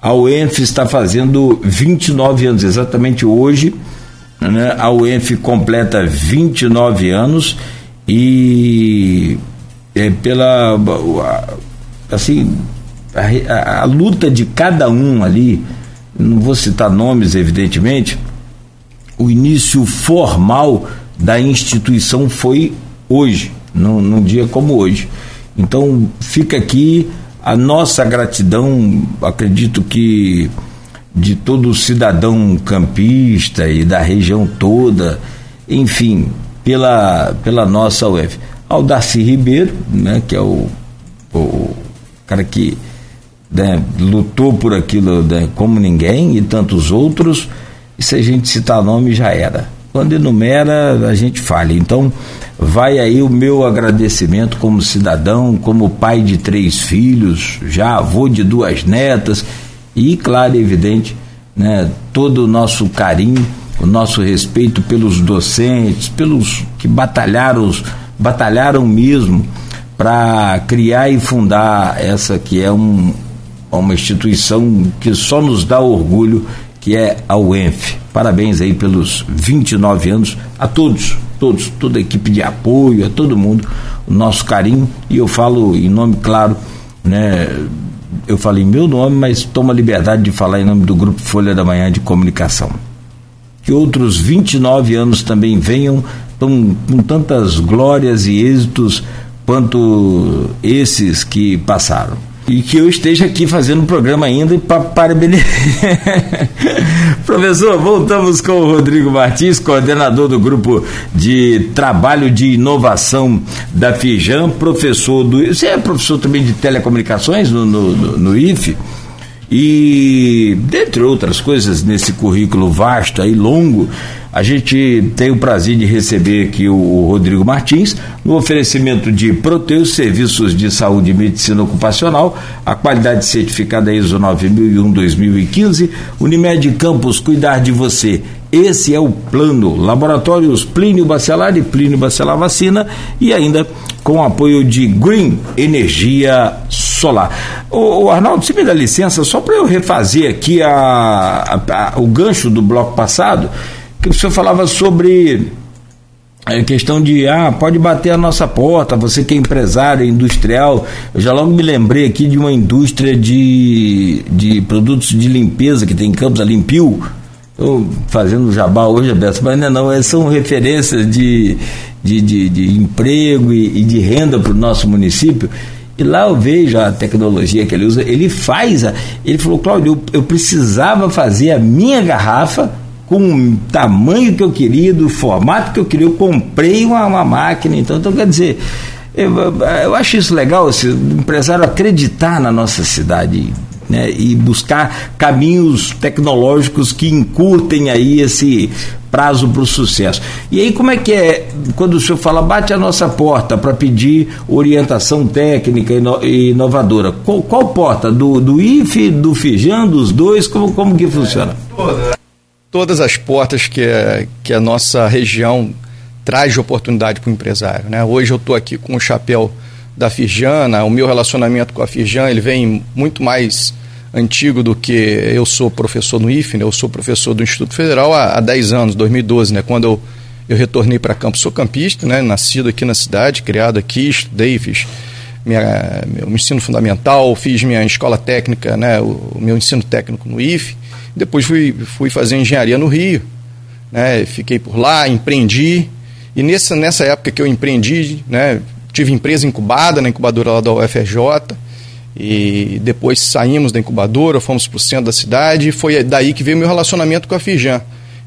a UENF está fazendo 29 anos, exatamente hoje. Né? A UENF completa 29 anos e é pela assim a, a, a, luta de cada um ali, não vou citar nomes evidentemente, o início formal da instituição foi hoje, num, num dia como hoje. Então fica aqui a nossa gratidão, acredito que de todo cidadão campista e da região toda, enfim, pela, pela nossa UF. Ao Darcy Ribeiro, né, que é o, o cara que né, lutou por aquilo né, como ninguém e tantos outros, e se a gente citar nome já era. Quando enumera, a gente falha. Então, vai aí o meu agradecimento como cidadão, como pai de três filhos, já avô de duas netas e, claro e evidente, né, todo o nosso carinho, o nosso respeito pelos docentes, pelos que batalharam, batalharam mesmo para criar e fundar essa que é um, uma instituição que só nos dá orgulho que é a UENF. Parabéns aí pelos 29 anos a todos, todos, toda a equipe de apoio, a todo mundo, o nosso carinho e eu falo em nome claro, né, eu falei meu nome, mas tomo a liberdade de falar em nome do Grupo Folha da Manhã de Comunicação. Que outros 29 anos também venham tão, com tantas glórias e êxitos quanto esses que passaram e que eu esteja aqui fazendo o programa ainda para parabenizar. [LAUGHS] Professor, voltamos com o Rodrigo Martins, coordenador do grupo de trabalho de inovação da Fijan, professor do. Você é professor também de telecomunicações no, no, no, no IFE? E, dentre outras coisas, nesse currículo vasto e longo, a gente tem o prazer de receber aqui o Rodrigo Martins no oferecimento de Proteus Serviços de Saúde e Medicina Ocupacional, a qualidade certificada ISO 9001-2015, Unimed Campus Cuidar de Você. Esse é o plano. Laboratórios Plínio Bacelar e Plínio Bacelar Vacina e ainda com apoio de Green Energia Solar. O, o Arnaldo, se me dá licença, só para eu refazer aqui a, a, a, o gancho do bloco passado, que o senhor falava sobre a é, questão de, ah, pode bater a nossa porta, você que é empresário, industrial. Eu já logo me lembrei aqui de uma indústria de, de produtos de limpeza que tem em Campos, a Limpiu. Estou fazendo jabá hoje, Beto, mas ainda não, são referências de, de, de, de emprego e, e de renda para o nosso município. E lá eu vejo a tecnologia que ele usa. Ele faz, a, ele falou, Cláudio, eu, eu precisava fazer a minha garrafa com o tamanho que eu queria, do formato que eu queria, eu comprei uma, uma máquina. Então, então, quer dizer, eu, eu acho isso legal, se o empresário acreditar na nossa cidade, né, e buscar caminhos tecnológicos que encurtem aí esse prazo para o sucesso. E aí como é que é quando o senhor fala bate a nossa porta para pedir orientação técnica e inovadora? Qual, qual porta? Do, do IFE, do FIJAN, dos dois? Como, como que funciona? Todas as portas que, que a nossa região traz de oportunidade para o empresário. Né? Hoje eu estou aqui com o chapéu da Firjana, o meu relacionamento com a Firjan ele vem muito mais antigo do que eu sou professor no IFE, né? eu sou professor do Instituto Federal há, há 10 anos, 2012, né? quando eu, eu retornei para Campos. Sou campista, né? nascido aqui na cidade, criado aqui, estudei, fiz minha, meu ensino fundamental, fiz minha escola técnica, né? o, meu ensino técnico no IFE, depois fui, fui fazer engenharia no Rio, né? fiquei por lá, empreendi, e nessa, nessa época que eu empreendi, né? tive empresa incubada na incubadora lá da UFRJ, e depois saímos da incubadora, fomos para o centro da cidade e foi daí que veio meu relacionamento com a Fijan.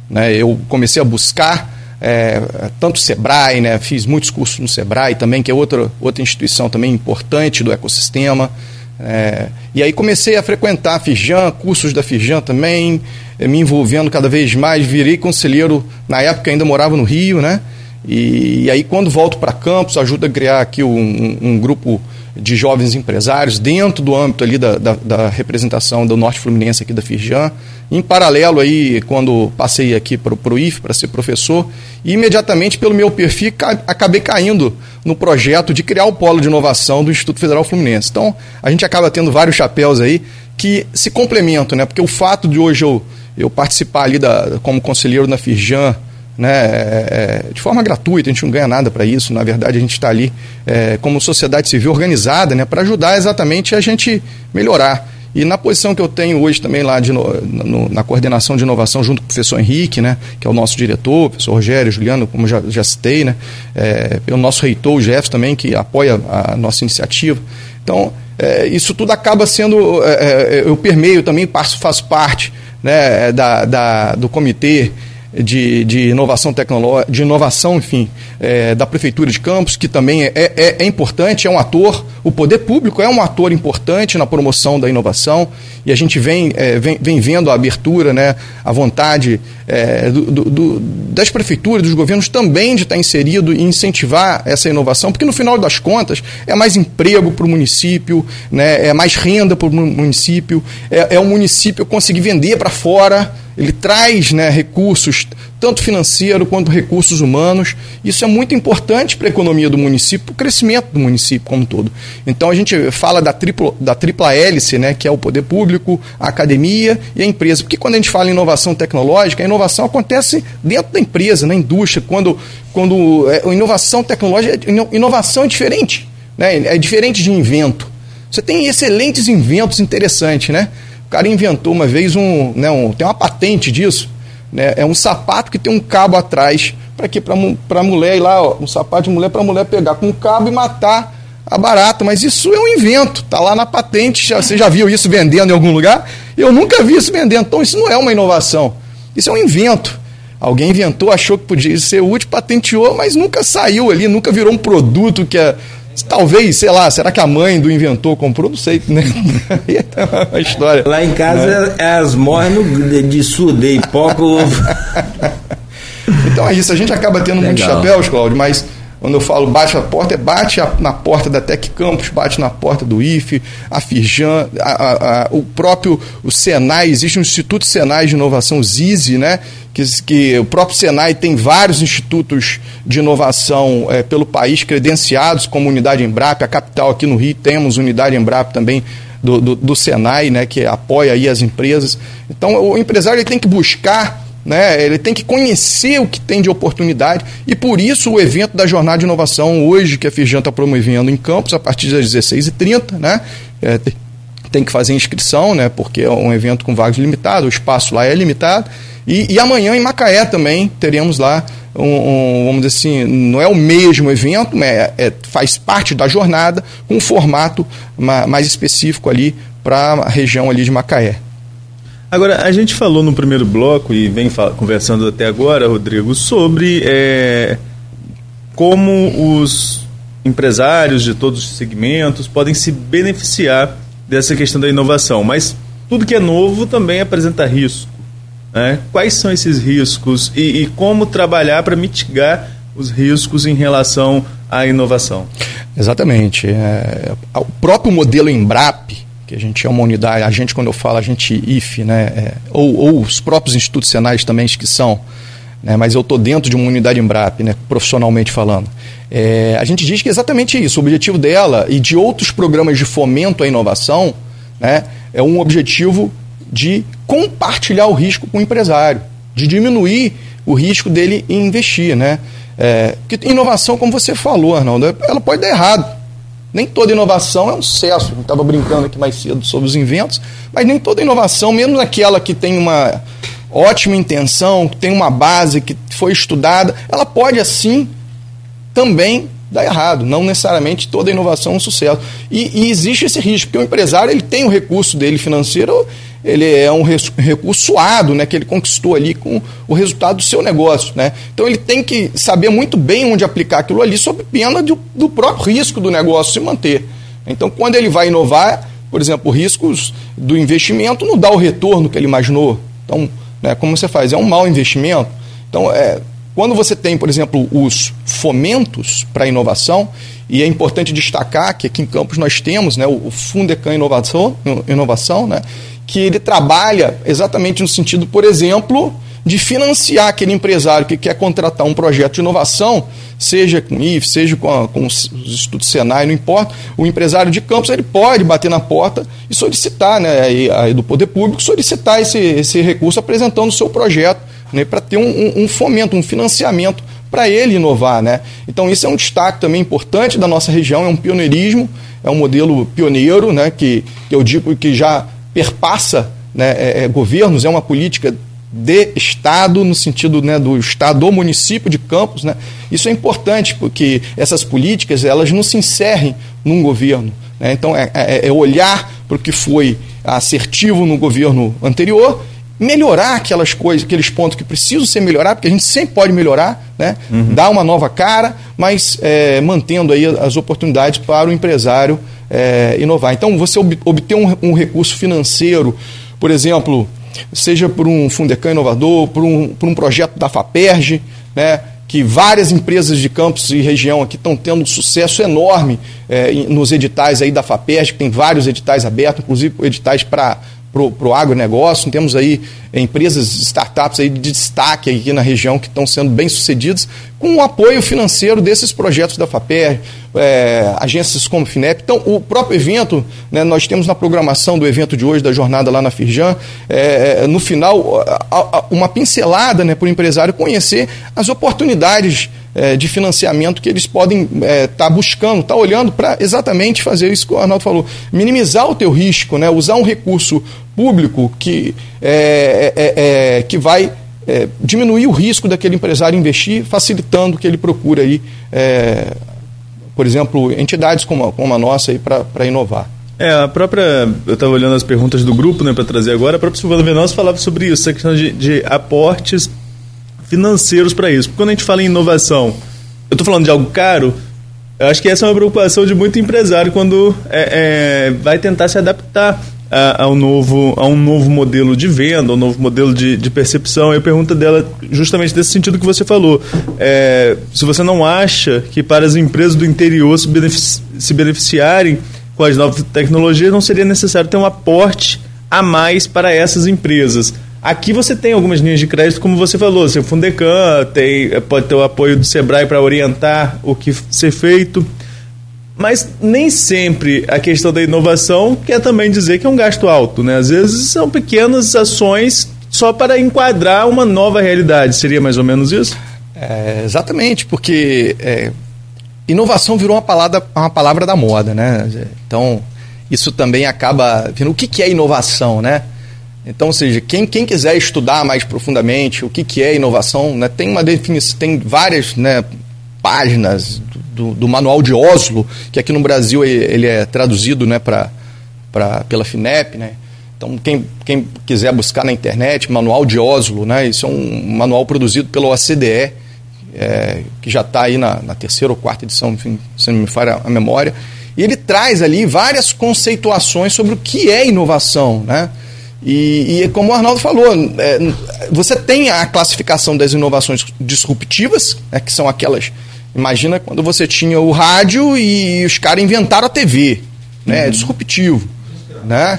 Né? Eu comecei a buscar é, tanto o Sebrae, né? fiz muitos cursos no Sebrae também, que é outra, outra instituição também importante do ecossistema. É, e aí comecei a frequentar a Fijan, cursos da Fijan também, é, me envolvendo cada vez mais, virei conselheiro, na época ainda morava no Rio, né? E, e aí quando volto para Campos, ajuda a criar aqui um, um grupo de jovens empresários dentro do âmbito ali da, da, da representação do Norte Fluminense aqui da Firjan. Em paralelo aí, quando passei aqui para o IF para ser professor, e imediatamente pelo meu perfil acabei caindo no projeto de criar o polo de inovação do Instituto Federal Fluminense. Então, a gente acaba tendo vários chapéus aí que se complementam, né? Porque o fato de hoje eu, eu participar ali da, como conselheiro na Firjan, né, é, é, de forma gratuita, a gente não ganha nada para isso. Na verdade, a gente está ali é, como sociedade civil organizada né, para ajudar exatamente a gente melhorar. E na posição que eu tenho hoje também lá de, no, na coordenação de inovação junto com o professor Henrique, né, que é o nosso diretor, o professor Rogério, Juliano, como já, já citei, né, é, pelo nosso reitor, o Jeff também, que apoia a nossa iniciativa. Então, é, isso tudo acaba sendo, é, é eu permeio também, faço, faço parte né, da, da, do comitê de, de inovação tecnológica, de inovação, enfim, é, da Prefeitura de Campos, que também é, é, é, importante, é um ator, o poder público é um ator importante na promoção da inovação, e a gente vem, é, vem, vem vendo a abertura, né, a vontade é, do, do, das prefeituras, dos governos também de estar inserido e incentivar essa inovação, porque no final das contas é mais emprego para o município, né, é mais renda para o município, é, é o município conseguir vender para fora ele traz né, recursos, tanto financeiro quanto recursos humanos. Isso é muito importante para a economia do município, para o crescimento do município como um todo. Então a gente fala da tripla, da tripla hélice, né, que é o poder público, a academia e a empresa. Porque quando a gente fala em inovação tecnológica, a inovação acontece dentro da empresa, na indústria. Quando, quando é, inovação tecnológica, inovação é diferente. Né, é diferente de invento. Você tem excelentes inventos interessantes, né? Cara inventou uma vez um, né, um tem uma patente disso, né, é um sapato que tem um cabo atrás para que para mulher ir lá, ó, um sapato de mulher para mulher pegar com um cabo e matar a barata, mas isso é um invento, tá lá na patente, já, você já viu isso vendendo em algum lugar? Eu nunca vi isso vendendo, então isso não é uma inovação, isso é um invento. Alguém inventou, achou que podia ser útil, patenteou, mas nunca saiu ali, nunca virou um produto que é Talvez, sei lá, será que a mãe do inventor comprou? Não sei, né? [LAUGHS] a história. Lá em casa é as mornas de sudei, pouco. [LAUGHS] então é isso, a gente acaba tendo Legal. muitos chapéus, Cláudio, mas quando eu falo bate a porta, é bate a, na porta da Tec Campus, bate na porta do IFE, a Firjan, a, a, o próprio o Senai, existe um Instituto Senai de Inovação, o ZISI, né? Que, que, o próprio Senai tem vários institutos de inovação é, pelo país credenciados como unidade Embrap. A capital aqui no Rio temos unidade Embrap também do, do, do Senai, né, que apoia aí as empresas. Então o empresário ele tem que buscar né? Ele tem que conhecer o que tem de oportunidade e por isso o evento da Jornada de Inovação hoje que a Fijan está promovendo em Campos a partir das 16h30, né? É, tem que fazer inscrição, né? Porque é um evento com vagas limitadas, o espaço lá é limitado. E, e amanhã em Macaé também teremos lá um, um, vamos dizer assim, não é o mesmo evento, é, é faz parte da jornada, com um formato mais específico ali para a região ali de Macaé. Agora, a gente falou no primeiro bloco e vem conversando até agora, Rodrigo, sobre é, como os empresários de todos os segmentos podem se beneficiar dessa questão da inovação, mas tudo que é novo também apresenta risco. Né? Quais são esses riscos e, e como trabalhar para mitigar os riscos em relação à inovação? Exatamente. É, o próprio modelo Embrap, que a gente é uma unidade, a gente, quando eu falo, a gente IFE, né, é, ou, ou, os próprios institucionais também que são, né, mas eu estou dentro de uma unidade Embrap, né, profissionalmente falando. É, a gente diz que é exatamente isso. O objetivo dela e de outros programas de fomento à inovação né, é um objetivo de compartilhar o risco com o empresário, de diminuir o risco dele em investir. Né? É, porque inovação, como você falou, Arnaldo, ela pode dar errado. Nem toda inovação é um sucesso. Estava brincando aqui mais cedo sobre os inventos, mas nem toda inovação, mesmo aquela que tem uma ótima intenção, que tem uma base, que foi estudada, ela pode assim também dar errado. Não necessariamente toda inovação é um sucesso. E, e existe esse risco, porque o empresário ele tem o recurso dele financeiro, ele é um recurso suado, né, que ele conquistou ali com o resultado do seu negócio, né? Então ele tem que saber muito bem onde aplicar aquilo ali sob pena do, do próprio risco do negócio se manter. Então quando ele vai inovar, por exemplo, riscos do investimento não dá o retorno que ele imaginou. Então, né, como você faz? É um mau investimento. Então, é, quando você tem, por exemplo, os fomentos para inovação, e é importante destacar que aqui em Campos nós temos né, o Fundecan Inovação, inovação né, que ele trabalha exatamente no sentido, por exemplo, de financiar aquele empresário que quer contratar um projeto de inovação, seja com IF, seja com, a, com os estudos Senai, não importa, o empresário de campos ele pode bater na porta e solicitar, né, aí, aí do poder público, solicitar esse, esse recurso apresentando o seu projeto, né, para ter um, um, fomento, um financiamento para ele inovar. Né? Então isso é um destaque também importante da nossa região, é um pioneirismo, é um modelo pioneiro, né, que, que eu digo que já perpassa né, é, é, governos, é uma política de Estado, no sentido né, do Estado, do município de Campos. Né? Isso é importante, porque essas políticas elas não se encerrem num governo. Né? Então, é, é, é olhar para o que foi assertivo no governo anterior, melhorar aquelas coisas, aqueles pontos que precisam ser melhorados, porque a gente sempre pode melhorar, né? Uhum. dar uma nova cara, mas é, mantendo aí as oportunidades para o empresário é, inovar. Então, você obter um, um, recurso financeiro, por exemplo, seja por um Fundecan inovador, por um, por um projeto da FAPERJ, né, que várias empresas de campos e região aqui estão tendo um sucesso enorme é, nos editais aí da FAPERJ, que tem vários editais abertos, inclusive editais para para o agronegócio. Temos aí empresas, startups aí de destaque aqui na região que estão sendo bem sucedidas com o apoio financeiro desses projetos da FAPER, é, agências como FINEP. Então, o próprio evento, né, nós temos na programação do evento de hoje, da jornada lá na Firjan, é, é no final, uma pincelada né, para o empresário conhecer as oportunidades é, de financiamento que eles podem estar é, tá buscando, estar tá olhando para exatamente fazer isso que o Arnaldo falou, minimizar o teu risco, né, usar um recurso público que, é, é, é, é que vai diminuir o risco daquele empresário investir, facilitando que ele procure aí, por exemplo, entidades como a, como a nossa para inovar. É, a própria. Eu estava olhando as perguntas do grupo né, para trazer agora. A própria Silvana Venosa falava sobre isso, essa questão de, de aportes financeiros para isso. Porque quando a gente fala em inovação, eu estou falando de algo caro, eu acho que essa é uma preocupação de muito empresário quando é, é, vai tentar se adaptar a, ao novo, a um novo modelo de venda, um novo modelo de, de percepção. E a pergunta dela, justamente nesse sentido que você falou, é, se você não acha que para as empresas do interior se, benefici se beneficiarem com as novas tecnologias, não seria necessário ter um aporte a mais para essas empresas. Aqui você tem algumas linhas de crédito, como você falou, o Fundecan tem, pode ter o apoio do Sebrae para orientar o que ser feito, mas nem sempre a questão da inovação quer também dizer que é um gasto alto, né? Às vezes são pequenas ações só para enquadrar uma nova realidade, seria mais ou menos isso? É, exatamente, porque é, inovação virou uma palavra, uma palavra da moda, né? Então, isso também acaba. O que, que é inovação, né? Então, ou seja, quem, quem quiser estudar mais profundamente o que, que é inovação, né, tem uma definição, tem várias né, páginas do, do, manual de Oslo, que aqui no Brasil ele é traduzido né, pra, pra, pela FINEP. Né? Então, quem, quem quiser buscar na internet, manual de Oslo, né, isso é um manual produzido pela OCDE, é, que já está aí na, na, terceira ou quarta edição, enfim, se não me falha a memória. E ele traz ali várias conceituações sobre o que é inovação, né? E, e como o Arnaldo falou, é, você tem a classificação das inovações disruptivas, né, que são aquelas. Imagina quando você tinha o rádio e os caras inventaram a TV. Né, uhum. É disruptivo. Né?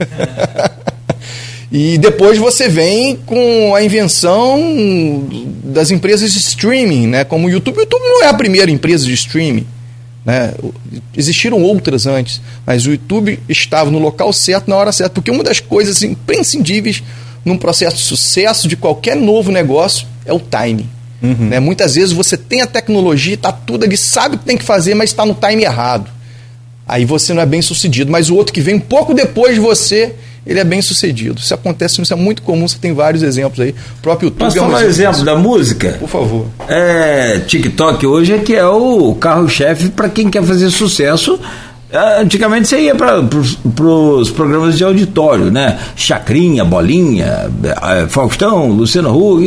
[LAUGHS] e depois você vem com a invenção das empresas de streaming, né, como o YouTube. O YouTube não é a primeira empresa de streaming. Né? Existiram outras antes, mas o YouTube estava no local certo, na hora certa, porque uma das coisas imprescindíveis num processo de sucesso de qualquer novo negócio é o timing. Uhum. Né? Muitas vezes você tem a tecnologia, está tudo ali, sabe o que tem que fazer, mas está no time errado. Aí você não é bem sucedido, mas o outro que vem um pouco depois de você ele é bem sucedido. Isso acontece, isso é muito comum, você tem vários exemplos aí. O próprio YouTube Posso é um exemplo, da música? Por favor. É, TikTok hoje é que é o carro-chefe para quem quer fazer sucesso. É, antigamente você ia para os programas de auditório, né? Chacrinha, Bolinha, é, Faustão, Luciano Huck.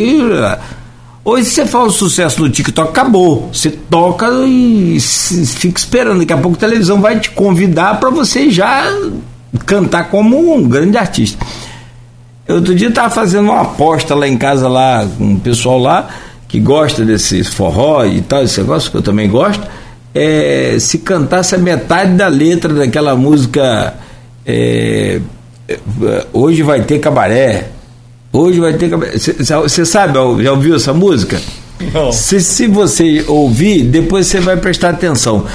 Hoje você faz o sucesso no TikTok, acabou. Você toca e fica esperando. Daqui a pouco a televisão vai te convidar para você já cantar como um grande artista. Outro dia estava fazendo uma aposta lá em casa, lá, com o pessoal lá, que gosta desse forró e tal, esse negócio que eu também gosto. É, se cantasse a metade da letra daquela música é, é Hoje vai ter cabaré. Hoje vai ter cabaré. Você sabe, já ouviu essa música? Não. Se, se você ouvir, depois você vai prestar atenção.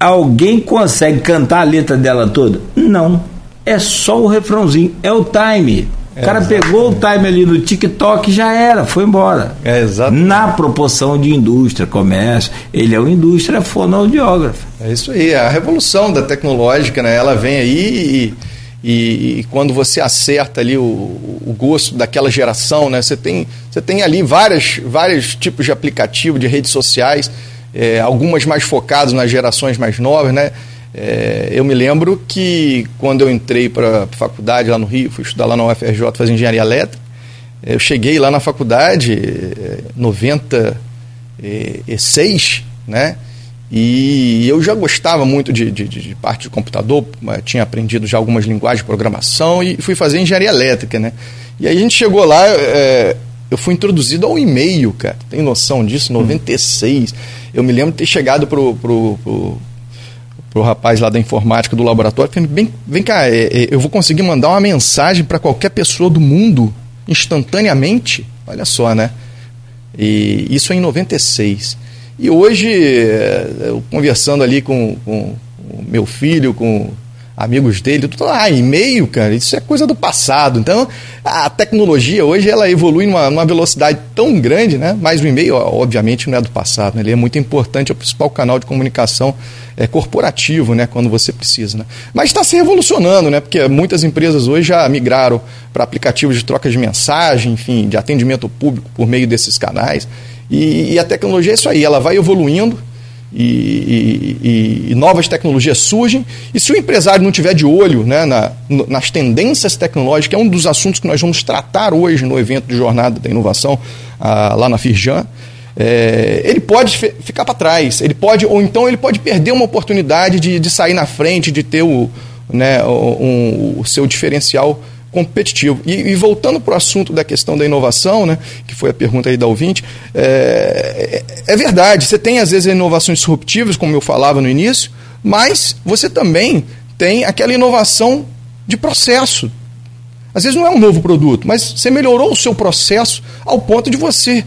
Alguém consegue cantar a letra dela toda? Não. É só o refrãozinho, é o time. O cara pegou o time ali no TikTok e já era, foi embora. É exato. Na proporção de indústria, comércio, ele é uma indústria fonoaudiógrafa. É isso aí, a revolução da tecnológica, né? Ela vem aí e, e, e quando você acerta ali o, o, gosto daquela geração, né? Você tem, você tem ali várias, vários tipos de aplicativo, de redes sociais é, algumas mais focadas nas gerações mais novas, né? É, eu me lembro que quando eu entrei para a faculdade lá no Rio, fui estudar lá na UFRJ, fazer engenharia elétrica, eu cheguei lá na faculdade, em 96, né? E eu já gostava muito de, de, de, parte de computador, tinha aprendido já algumas linguagens de programação e fui fazer engenharia elétrica, né? E aí a gente chegou lá, é, eu fui introduzido ao e-mail, cara. Tem noção disso? 96. Hum. Eu me lembro de ter chegado pro, pro, pro, pro rapaz lá da informática do laboratório, falando, vem, vem cá, é, é, eu vou conseguir mandar uma mensagem para qualquer pessoa do mundo instantaneamente. Olha só, né? E isso é em 96. E hoje, é, eu conversando ali com, com o meu filho, com amigos dele, tudo lá, e-mail, cara, isso é coisa do passado. Então, a tecnologia hoje ela evolui numa, numa velocidade tão grande, né? Mas o e-mail, obviamente, não é do passado, né? ele é muito importante, é o principal canal de comunicação é, corporativo, né? Quando você precisa, né? Mas está se revolucionando, né? Porque muitas empresas hoje já migraram para aplicativos de troca de mensagem, enfim, de atendimento público por meio desses canais. E, e a tecnologia é isso aí, ela vai evoluindo e, e, e, novas tecnologias surgem. E se o empresário não tiver de olho né, na, nas tendências tecnológicas, é um dos assuntos que nós vamos tratar hoje no evento de Jornada da Inovação, ah, lá na Firjan, é, ele pode ficar para trás, ele pode, ou então ele pode perder uma oportunidade de, de sair na frente, de ter o, né, um, o seu diferencial competitivo. E, e voltando para o assunto da questão da inovação, né, que foi a pergunta aí da ouvinte, é, é, é verdade, você tem às vezes inovações disruptivas, como eu falava no início, mas você também tem aquela inovação de processo. Às vezes não é um novo produto, mas você melhorou o seu processo ao ponto de você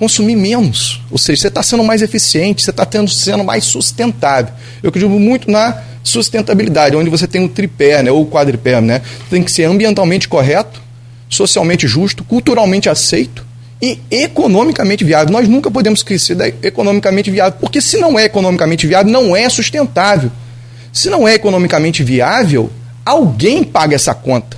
consumir menos. Ou seja, você está sendo mais eficiente, você está sendo mais sustentável. Eu acredito muito na sustentabilidade, onde você tem o tripé, né, ou o quadripé, né? Tem que ser ambientalmente correto, socialmente justo, culturalmente aceito e economicamente viável. Nós nunca podemos crescer economicamente viável, porque se não é economicamente viável, não é sustentável. Se não é economicamente viável, alguém paga essa conta.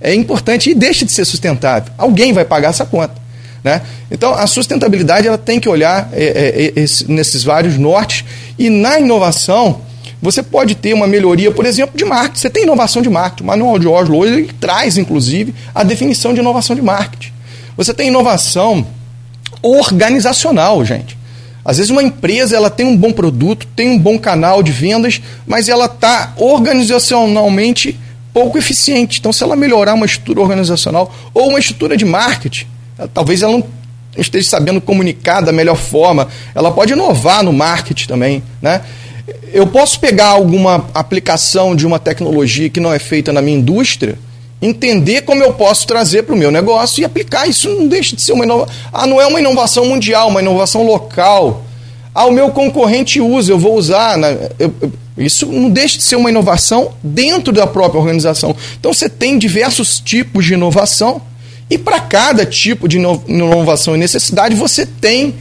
É importante e deixa de ser sustentável. Alguém vai pagar essa conta. Né? Então, a sustentabilidade ela tem que olhar é, é, é esse, nesses vários nortes e na inovação você pode ter uma melhoria, por exemplo, de marketing. Você tem inovação de marketing. O manual de Oslo hoje ele traz, inclusive, a definição de inovação de marketing. Você tem inovação organizacional, gente. Às vezes uma empresa ela tem um bom produto, tem um bom canal de vendas, mas ela está organizacionalmente pouco eficiente. Então, se ela melhorar uma estrutura organizacional ou uma estrutura de marketing, talvez ela não esteja sabendo comunicar da melhor forma, ela pode inovar no marketing também, né? Eu posso pegar alguma aplicação de uma tecnologia que não é feita na minha indústria, entender como eu posso trazer para o meu negócio e aplicar. Isso não deixa de ser uma inovação. Ah, não é uma inovação mundial, uma inovação local. Ah, o meu concorrente usa, eu vou usar. Né? Eu, eu, isso não deixa de ser uma inovação dentro da própria organização. Então você tem diversos tipos de inovação e para cada tipo de inovação e necessidade você tem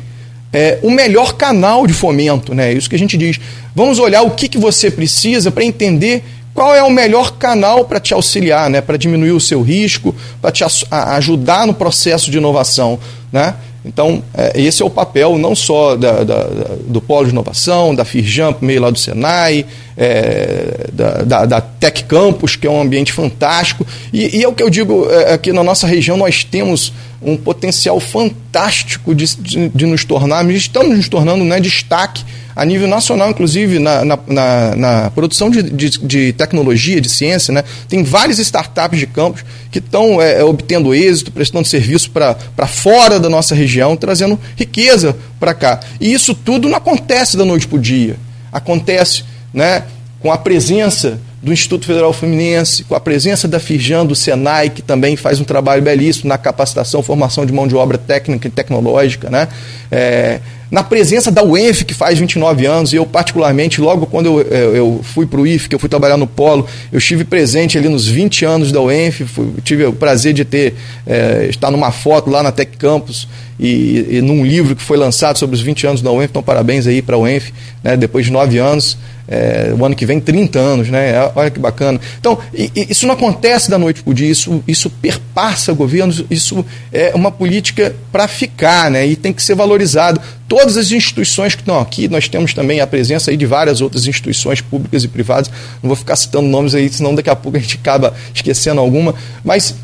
é, o melhor canal de fomento, né? Isso que a gente diz. Vamos olhar o que, que você precisa para entender qual é o melhor canal para te auxiliar, né? Para diminuir o seu risco, para te ajudar no processo de inovação, né? Então, é, esse é o papel não só da, da, do Polo de Inovação, da Firjan, meio lá do Senai, é, da, da, Tech Campus, que é um ambiente fantástico. E, e é o que eu digo, é, aqui na nossa região nós temos um potencial fantástico de, de, de nos tornarmos, estamos nos tornando né, destaque a nível nacional, inclusive na, na, na, na produção de, de, de, tecnologia, de ciência. Né? Tem várias startups de campos que estão é, obtendo êxito, prestando serviço para fora da nossa região, trazendo riqueza para cá. E isso tudo não acontece da noite para o dia. Acontece né, com a presença do Instituto Federal Fluminense, com a presença da Firjan, do Senai, que também faz um trabalho belíssimo na capacitação, formação de mão de obra técnica e tecnológica, né? É, na presença da UENF, que faz 29 anos, e eu particularmente, logo quando eu, eu, eu fui para o IF, que eu fui trabalhar no Polo, eu estive presente ali nos 20 anos da UENF, fui, tive o prazer de ter, é, estar numa foto lá na Tec Campus, e, e, num livro que foi lançado sobre os 20 anos da UENF, então parabéns aí para a UENF, né, depois de nove anos, é, o ano que vem 30 anos, né? É, olha que bacana. Então, e, e isso não acontece da noite para o dia, isso, isso perpassa governos, isso é uma política para ficar, né? E tem que ser valorizado. Todas as instituições que estão aqui, nós temos também a presença aí de várias outras instituições públicas e privadas. Não vou ficar citando nomes aí, senão daqui a pouco a gente acaba esquecendo alguma. Mas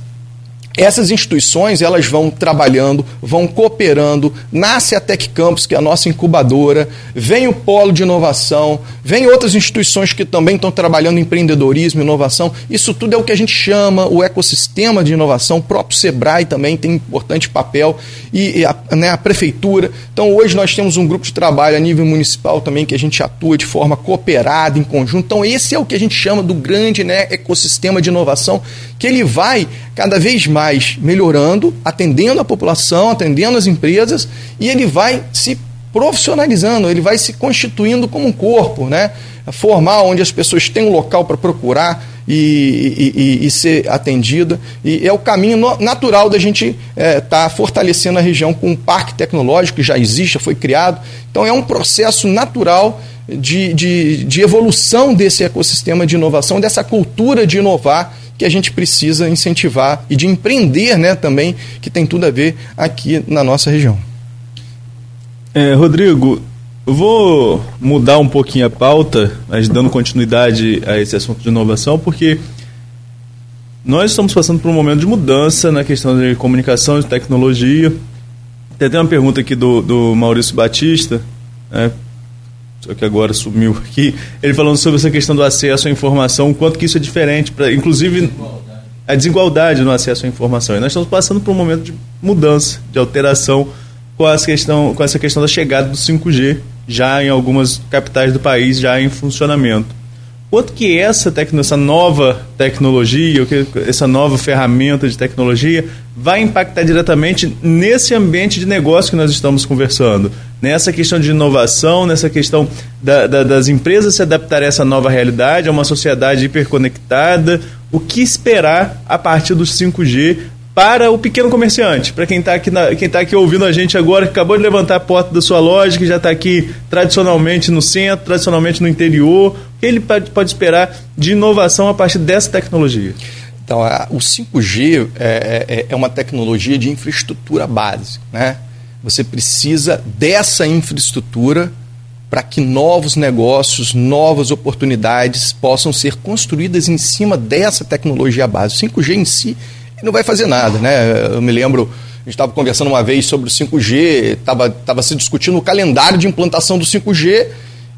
essas instituições elas vão trabalhando, vão cooperando, nasce a Tech Campus, que é a nossa incubadora, vem o polo de inovação, vem outras instituições que também estão trabalhando em empreendedorismo, inovação. Isso tudo é o que a gente chama o ecossistema de inovação. O próprio Sebrae também tem importante papel e a, né, a prefeitura. Então hoje nós temos um grupo de trabalho a nível municipal também que a gente atua de forma cooperada, em conjunto. Então esse é o que a gente chama do grande né, ecossistema de inovação, que ele vai cada vez mais melhorando, atendendo a população, atendendo as empresas, e ele vai se profissionalizando, ele vai se constituindo como um corpo, né? formal, onde as pessoas têm um local para procurar e, e, e, ser atendida. E é o caminho natural da gente estar é, tá fortalecendo a região com um parque tecnológico que já existe, já foi criado. Então é um processo natural de, de, de evolução desse ecossistema de inovação, dessa cultura de inovar que a gente precisa incentivar e de empreender né, também, que tem tudo a ver aqui na nossa região. É, Rodrigo, vou mudar um pouquinho a pauta, mas dando continuidade a esse assunto de inovação, porque nós estamos passando por um momento de mudança na questão de comunicação e tecnologia. Tem até uma pergunta aqui do, do Maurício Batista, né, só que agora sumiu aqui, ele falando sobre essa questão do acesso à informação, o quanto que isso é diferente, pra, inclusive a desigualdade no acesso à informação. E nós estamos passando por um momento de mudança, de alteração com, essa questão, com essa questão da chegada do 5G, já em algumas capitais do país, já em funcionamento. Quanto que essa, tecno, essa nova tecnologia, essa nova ferramenta de tecnologia vai impactar diretamente nesse ambiente de negócio que nós estamos conversando? Nessa questão de inovação, nessa questão da, da, das empresas se adaptarem a essa nova realidade, a uma sociedade hiperconectada, o que esperar a partir dos 5G para o pequeno comerciante, para quem está aqui, quem tá aqui ouvindo a gente agora, que acabou de levantar a porta da sua loja, que já está aqui tradicionalmente no centro, tradicionalmente no interior, ele pode, pode esperar de inovação a partir dessa tecnologia? Então, a, o 5G é, é, é uma tecnologia de infraestrutura básica. Né? Você precisa dessa infraestrutura para que novos negócios, novas oportunidades possam ser construídas em cima dessa tecnologia base. O 5G em si não vai fazer nada, né? Eu me lembro A gente estava conversando uma vez sobre o 5G, estava se discutindo o calendário de implantação do 5G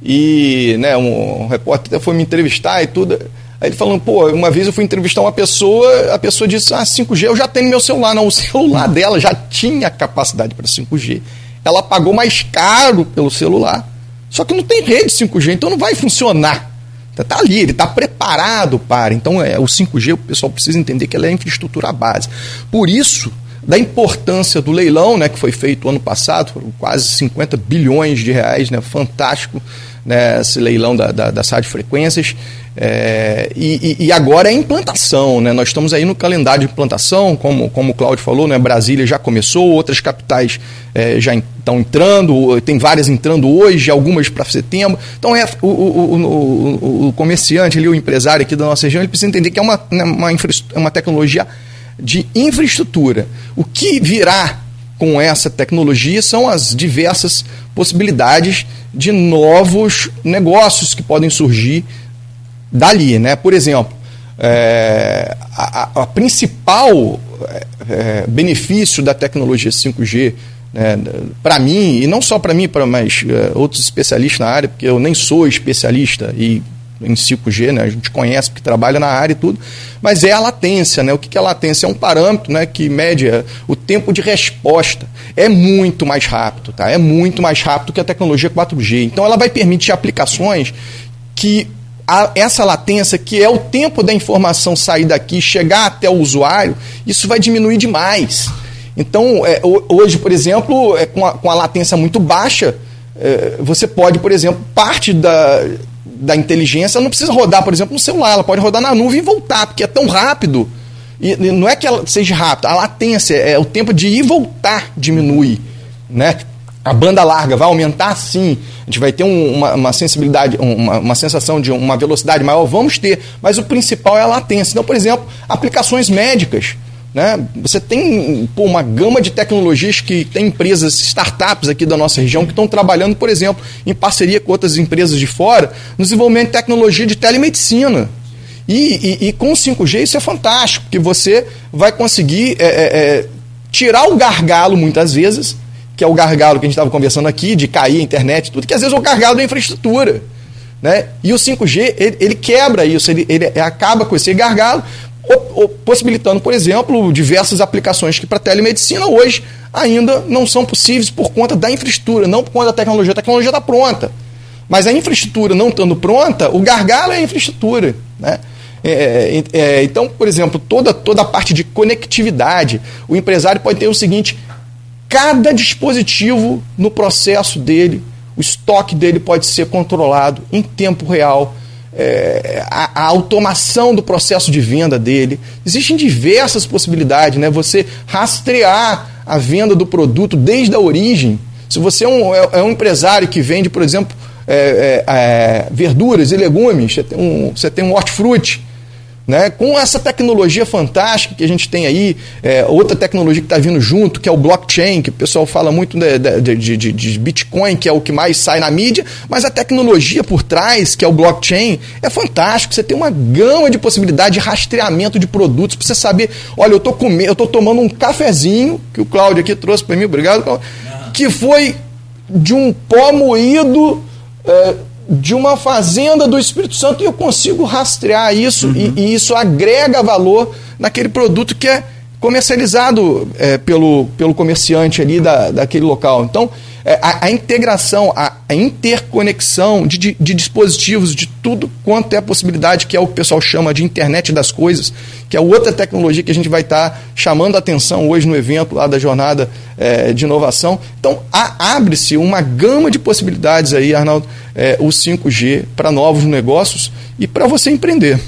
e né, um, um repórter foi me entrevistar e tudo. Aí ele falando, pô, uma vez eu fui entrevistar uma pessoa, a pessoa disse, ah, 5G eu já tenho meu celular. Não, o celular dela já tinha capacidade para 5G. Ela pagou mais caro pelo celular. Só que não tem rede 5G, então não vai funcionar. Está ali, ele está preparado para. Então, é, o 5G, o pessoal precisa entender que é a infraestrutura base. Por isso, da importância do leilão, né, que foi feito ano passado, quase 50 bilhões de reais, né, fantástico né, esse leilão da, da, das radiofrequências. É, e, e, agora é implantação, né? Nós estamos aí no calendário de implantação, como, como o Cláudio falou, né? Brasília já começou, outras capitais é, já estão entrando, tem várias entrando hoje, algumas para setembro. Então é o, o, o, o, comerciante ali, o empresário aqui da nossa região, ele precisa entender que é uma, né, uma, uma tecnologia de infraestrutura. O que virá com essa tecnologia são as diversas possibilidades de novos negócios que podem surgir dali. Né? Por exemplo, é, a, a, principal é, é benefício da tecnologia 5G né, para mim, e não só para mim, para mais é, outros especialistas na área, porque eu nem sou especialista e em 5G, né? A gente conhece porque trabalha na área e tudo, mas é a latência, né? O que é a latência? É um parâmetro, né, que mede é, o tempo de resposta. É muito mais rápido, tá? É muito mais rápido que a tecnologia 4G. Então ela vai permitir aplicações que a, essa latência, que é o tempo da informação sair daqui, chegar até o usuário, isso vai diminuir demais. Então, é, hoje, por exemplo, é, com, a, com a latência muito baixa, é, você pode, por exemplo, parte da, da inteligência não precisa rodar, por exemplo, no celular, ela pode rodar na nuvem e voltar, porque é tão rápido. E não é que ela seja rápida, a latência, é o tempo de ir e voltar diminui. Né? A banda larga vai aumentar sim, a gente vai ter um, uma, uma, sensibilidade, uma, uma, sensação de uma velocidade maior, vamos ter, mas o principal é a latência. Então, por exemplo, aplicações médicas. Né? Você tem pô, uma gama de tecnologias que tem empresas, startups aqui da nossa região que estão trabalhando, por exemplo, em parceria com outras empresas de fora, no desenvolvimento de tecnologia de telemedicina. E, e, e com o 5G isso é fantástico, que você vai conseguir é, é, é, tirar o gargalo muitas vezes, que é o gargalo que a gente estava conversando aqui, de cair a internet tudo, que às vezes é o gargalo da infraestrutura. Né? E o 5G, ele, ele quebra isso, ele, ele acaba com esse gargalo, possibilitando, por exemplo, diversas aplicações que para telemedicina hoje ainda não são possíveis por conta da infraestrutura, não por conta da tecnologia. A tecnologia está pronta. Mas a infraestrutura não estando pronta, o gargalo é a infraestrutura. Né? É, é, é, então, por exemplo, toda, toda a parte de conectividade, o empresário pode ter o seguinte: cada dispositivo no processo dele, o estoque dele pode ser controlado em tempo real é, a, a, automação do processo de venda dele. Existem diversas possibilidades, né? Você rastrear a venda do produto desde a origem. Se você é um, é, é um empresário que vende, por exemplo, é, é, é verduras e legumes, você tem um, você tem um hortifruti, né? Com essa tecnologia fantástica que a gente tem aí, é, outra tecnologia que está vindo junto, que é o blockchain, que o pessoal fala muito de, de, de, de, Bitcoin, que é o que mais sai na mídia, mas a tecnologia por trás, que é o blockchain, é fantástico. Você tem uma gama de possibilidade de rastreamento de produtos para você saber, olha, eu estou comendo, eu estou tomando um cafezinho, que o Cláudio aqui trouxe para mim, obrigado, Cláudio, que foi de um pó moído. É, de uma fazenda do Espírito Santo e eu consigo rastrear isso uhum. e, e, isso agrega valor naquele produto que é comercializado é, pelo, pelo comerciante ali da, daquele local. Então, é, a, a, integração, a, a interconexão de, de, de, dispositivos, de tudo quanto é a possibilidade, que é o que o pessoal chama de internet das coisas, que é outra tecnologia que a gente vai estar tá chamando a atenção hoje no evento lá da jornada é, de inovação. Então, abre-se uma gama de possibilidades aí, Arnaldo, é, o 5G para novos negócios e para você empreender.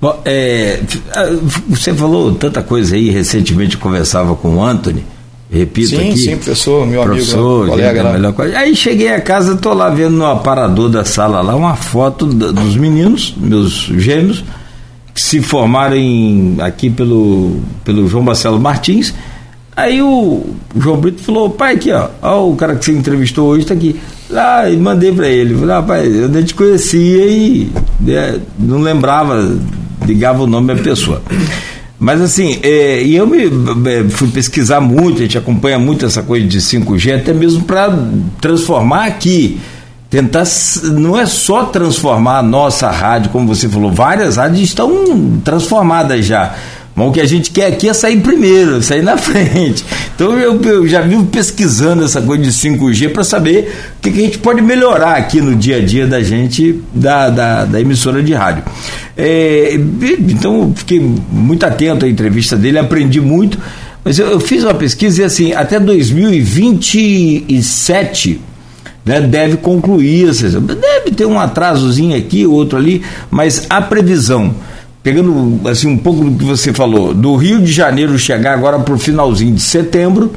Bom, é, você falou tanta coisa aí, recentemente conversava com o Anthony, repito sim, aqui. Sim, professor, meu professor, amigo, colega. Lá. Melhor coisa. Aí cheguei a casa, tô lá vendo no aparador da sala lá uma foto dos meninos, meus gêmeos, que se formaram em, aqui pelo, pelo João Marcelo Martins. Aí o, João Brito falou, pai, aqui, ó, ó, o cara que você entrevistou hoje está aqui. Lá, e mandei para ele. Falei, rapaz, eu nem te conhecia e né, não lembrava, ligava o nome da pessoa. Mas assim, é, e eu me é, fui pesquisar muito, a gente acompanha muito essa coisa de 5G, até mesmo para transformar aqui. Tentar, não é só transformar a nossa rádio, como você falou, várias rádios estão transformadas já. Mas o que a gente quer aqui é sair primeiro, sair na [LAUGHS] frente. Então eu, eu já vivo pesquisando essa coisa de 5G para saber o que, que, a gente pode melhorar aqui no dia a dia da gente, da, da, da emissora de rádio. É, então fiquei muito atento à entrevista dele, aprendi muito. Mas eu, eu fiz uma pesquisa e assim, até 2027 né, deve concluir, deve ter um atrasozinho aqui, outro ali, mas a previsão pegando assim um pouco do que você falou, do Rio de Janeiro chegar agora para o finalzinho de setembro,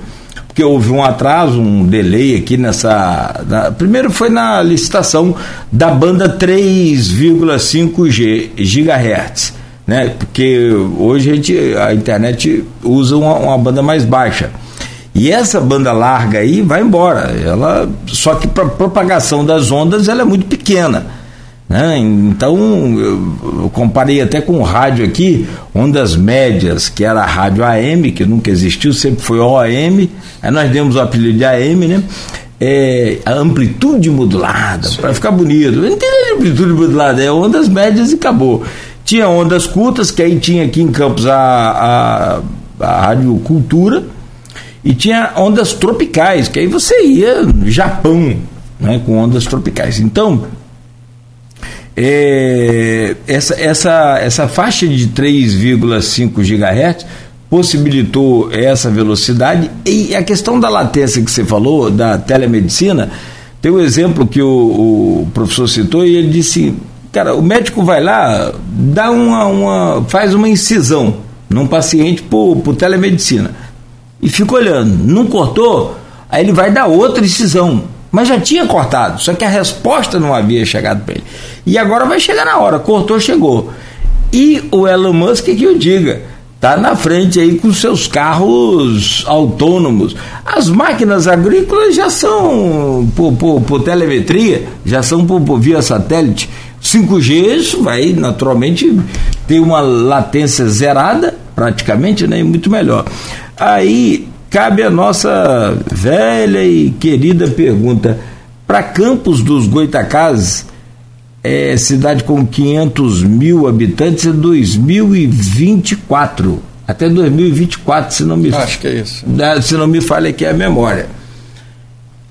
porque houve um atraso, um delay aqui nessa. Na, primeiro foi na licitação da banda 3,5 GHz, né? Porque hoje a, gente, a internet usa uma, uma banda mais baixa. E essa banda larga aí vai embora. Ela só que para propagação das ondas ela é muito pequena. Né? Então, eu, comparei até com o rádio aqui, ondas médias, que era a rádio AM, que nunca existiu, sempre foi OAM, aí nós demos o apelido de AM, né? É, a amplitude modulada, para ficar bonito. Não tem amplitude modulada, é ondas médias e acabou. Tinha ondas curtas, que aí tinha aqui em Campos a, a, a Rádio Cultura, e tinha ondas tropicais, que aí você ia no Japão, né, com ondas tropicais. Então, é, essa, essa, essa faixa de 3,5 GHz possibilitou essa velocidade. E a questão da latência que você falou, da telemedicina, tem um exemplo que o, o professor citou e ele disse, cara, o médico vai lá, dá uma, uma faz uma incisão num paciente por, por telemedicina. E fica olhando, não cortou, aí ele vai dar outra incisão. Mas já tinha cortado, só que a resposta não havia chegado para ele. E agora vai chegar na hora, cortou, chegou. E o Elon Musk que eu diga, tá na frente aí com seus carros autônomos. As máquinas agrícolas já são por, por, por telemetria, já são por, por via satélite. 5G isso vai naturalmente ter uma latência zerada, praticamente, né, muito melhor. Aí cabe a nossa velha e querida pergunta: para Campos dos Goitacazes, é, cidade com 500 mil habitantes, é 2024. Até 2024, se não me Acho que é isso. Se não me falha aqui a memória.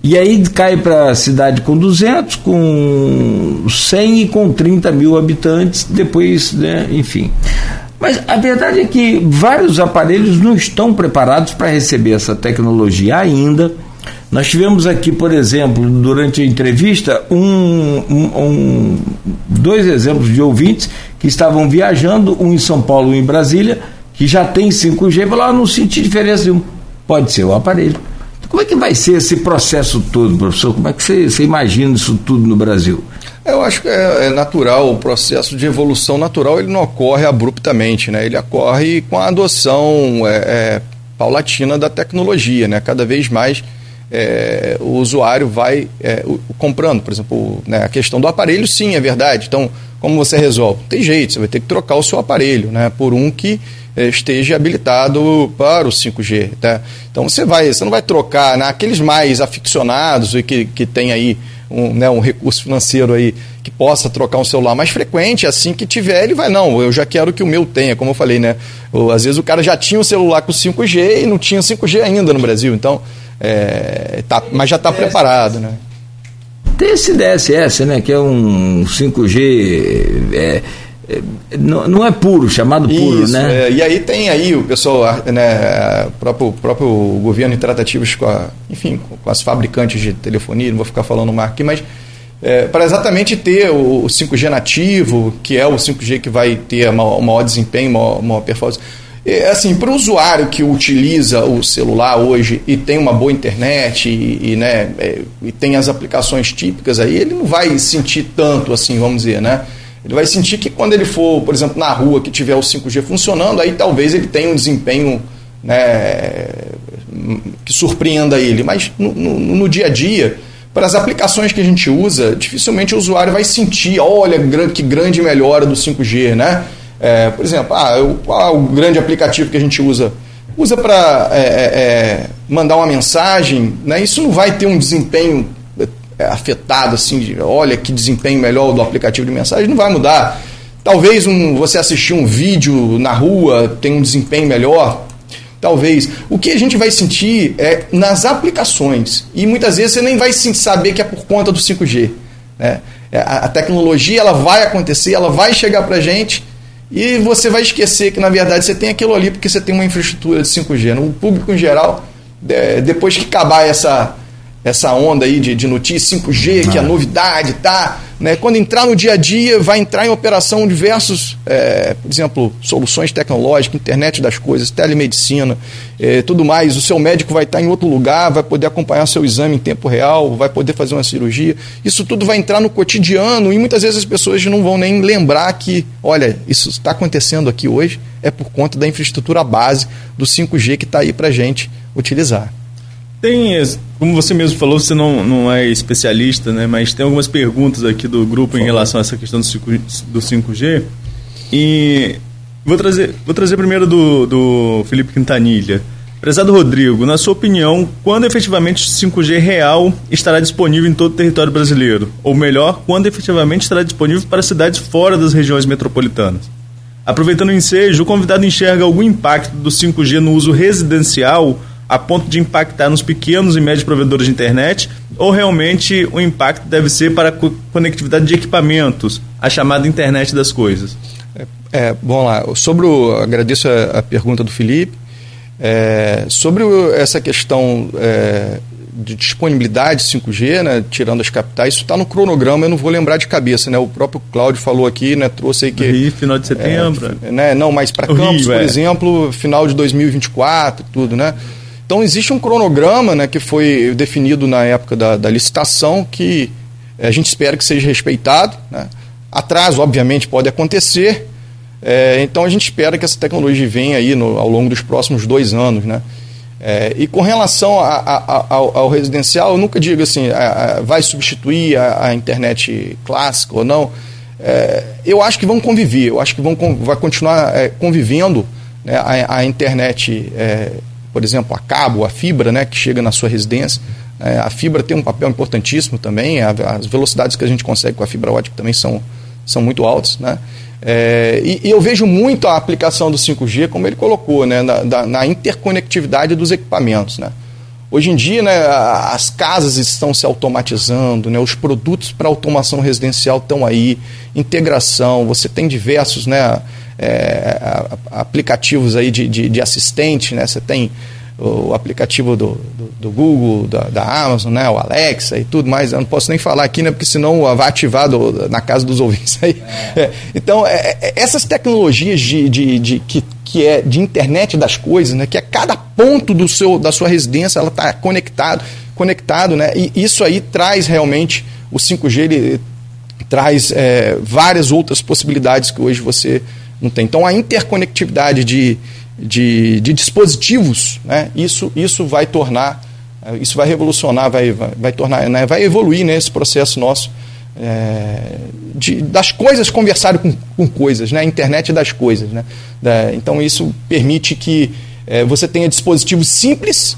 E aí cai para a cidade com 200, com 100 e com 30 mil habitantes, depois, né, enfim. Mas a verdade é que vários aparelhos não estão preparados para receber essa tecnologia ainda. Nós tivemos aqui, por exemplo, durante a entrevista, um, um, dois exemplos de ouvintes que estavam viajando, um em São Paulo e um em Brasília, que já tem 5G, e falaram, ah, não senti diferença nenhuma. Pode ser o aparelho. Como é que vai ser esse processo todo, professor? Como é que você, você imagina isso tudo no Brasil? Eu acho que é, é, natural, o processo de evolução natural ele não ocorre abruptamente, né? ele ocorre com a adoção é, é, paulatina da tecnologia. Né? Cada vez mais é, o usuário vai é, o, comprando. Por exemplo, né, a questão do aparelho, sim, é verdade. Então, como você resolve? Tem jeito, você vai ter que trocar o seu aparelho né, por um que é, esteja habilitado para o 5G. Tá? Então, você, vai, você não vai trocar né, mais aficionados e que, que tem aí um, né, um recurso financeiro aí que possa trocar um celular mais frequente, assim que tiver, ele vai, não, eu já quero que o meu tenha, como eu falei, né? Ou, às vezes o cara já tinha um celular com 5G e não tinha 5G ainda no Brasil, então, é, tá, mas já está preparado, né? Tem esse DSS, né, que é um 5G... É não, não é puro, chamado puro, Isso, né? É, e aí tem aí o pessoal, né, próprio, próprio governo em tratativas com a, enfim, com as fabricantes de telefonia, não vou ficar falando marca aqui, mas é, para exatamente ter o, o 5G nativo, que é o 5G que vai ter maior, maior desempenho, maior, maior performance. É, assim, para o usuário que utiliza o celular hoje e tem uma boa internet e, e né, é, e tem as aplicações típicas aí, ele não vai sentir tanto assim, vamos dizer, né? Ele vai sentir que quando ele for, por exemplo, na rua que tiver o 5G funcionando, aí talvez ele tenha um desempenho né, que surpreenda ele. Mas no, no, no, dia a dia, para as aplicações que a gente usa, dificilmente o usuário vai sentir, olha que grande melhora do 5G, né? É, por exemplo, ah, qual é o grande aplicativo que a gente usa? Usa para é, é, é, mandar uma mensagem, né? isso não vai ter um desempenho é, afetado, assim, de, olha que desempenho melhor do aplicativo de mensagem, não vai mudar. Talvez um, você assistir um vídeo na rua tenha um desempenho melhor, Talvez. O que a gente vai sentir é nas aplicações. E muitas vezes você nem vai saber que é por conta do 5G. Né? A tecnologia ela vai acontecer, ela vai chegar para a gente e você vai esquecer que na verdade você tem aquilo ali porque você tem uma infraestrutura de 5G. No público em geral, depois que acabar essa, essa onda aí de, de notícia 5G, que é a novidade, tá? Né? Quando entrar no dia a dia, vai entrar em operação diversos, é, por exemplo, soluções tecnológicas, internet das coisas, telemedicina, é, tudo mais. O seu médico vai estar em outro lugar, vai poder acompanhar seu exame em tempo real, vai poder fazer uma cirurgia. Isso tudo vai entrar no cotidiano e muitas vezes as pessoas não vão nem lembrar que, olha, isso está acontecendo aqui hoje, é por conta da infraestrutura base do 5G que está aí para a gente utilizar. Tem, como você mesmo falou, você não, não é especialista, né? Mas tem algumas perguntas aqui do grupo em relação a essa questão do, 5, do 5G. E vou trazer, vou trazer primeiro do, do Felipe Quintanilha. Prezado Rodrigo, na sua opinião, quando efetivamente o 5G real estará disponível em todo o território brasileiro? Ou melhor, quando efetivamente estará disponível para cidades fora das regiões metropolitanas? Aproveitando o ensejo, o convidado enxerga algum impacto do 5G no uso residencial a ponto de impactar nos pequenos e médios provedores de internet, ou realmente o impacto deve ser para a conectividade de equipamentos, a chamada internet das coisas? É, é bom lá, sobre o, agradeço a, a pergunta do Felipe. É, sobre o, essa questão é, de disponibilidade 5G, né, tirando as capitais, isso está no cronograma, eu não vou lembrar de cabeça, né? O próprio Cláudio falou aqui, né, trouxe aí que Rio, final de setembro, é, né? Não, mas para Campos, Rio, por é. exemplo, final de 2024, tudo, né? Então existe um cronograma né, que foi definido na época da, da licitação que eh, a gente espera que seja respeitado. Né? Atraso, obviamente, pode acontecer. É, então a gente espera que essa tecnologia venha aí no, ao longo dos próximos dois anos. Né? É, e com relação a, a, a, ao, residencial, eu nunca digo assim, vai substituir a, internet clássica ou não. É, eu acho que vão conviver, eu acho que vão vai continuar convivendo né, a, internet por exemplo, a cabo, a fibra, né, que chega na sua residência. É, a fibra tem um papel importantíssimo também, as velocidades que a gente consegue com a fibra ótica também são, são muito altas. Né? É, e, e, eu vejo muito a aplicação do 5G, como ele colocou, né, na, na interconectividade dos equipamentos. Né? Hoje em dia, né, as casas estão se automatizando, né, os produtos para automação residencial estão aí, integração, você tem diversos né, é, aplicativos aí de, de, de, assistente, né, você tem o aplicativo do, do, do Google, da, da, Amazon, né, o Alexa e tudo mais. Eu não posso nem falar aqui, né, porque senão vai ativar do, na casa dos ouvintes aí. É. [LAUGHS] Então, é, é, essas tecnologias de, de, de, que, que é de internet das coisas, né, que a cada ponto do seu, da sua residência ela está conectado, conectado, né, e isso aí traz realmente o 5G ele traz é, várias outras possibilidades que hoje você não tem. Então, a interconectividade de, de, de dispositivos, né, isso, isso vai tornar, é, isso vai revolucionar, vai, vai, vai tornar, né, vai evoluir né, processo nosso é, de, das coisas conversarem com, com coisas, né, a internet das coisas. Né, da, então, isso permite que é, você tenha dispositivos simples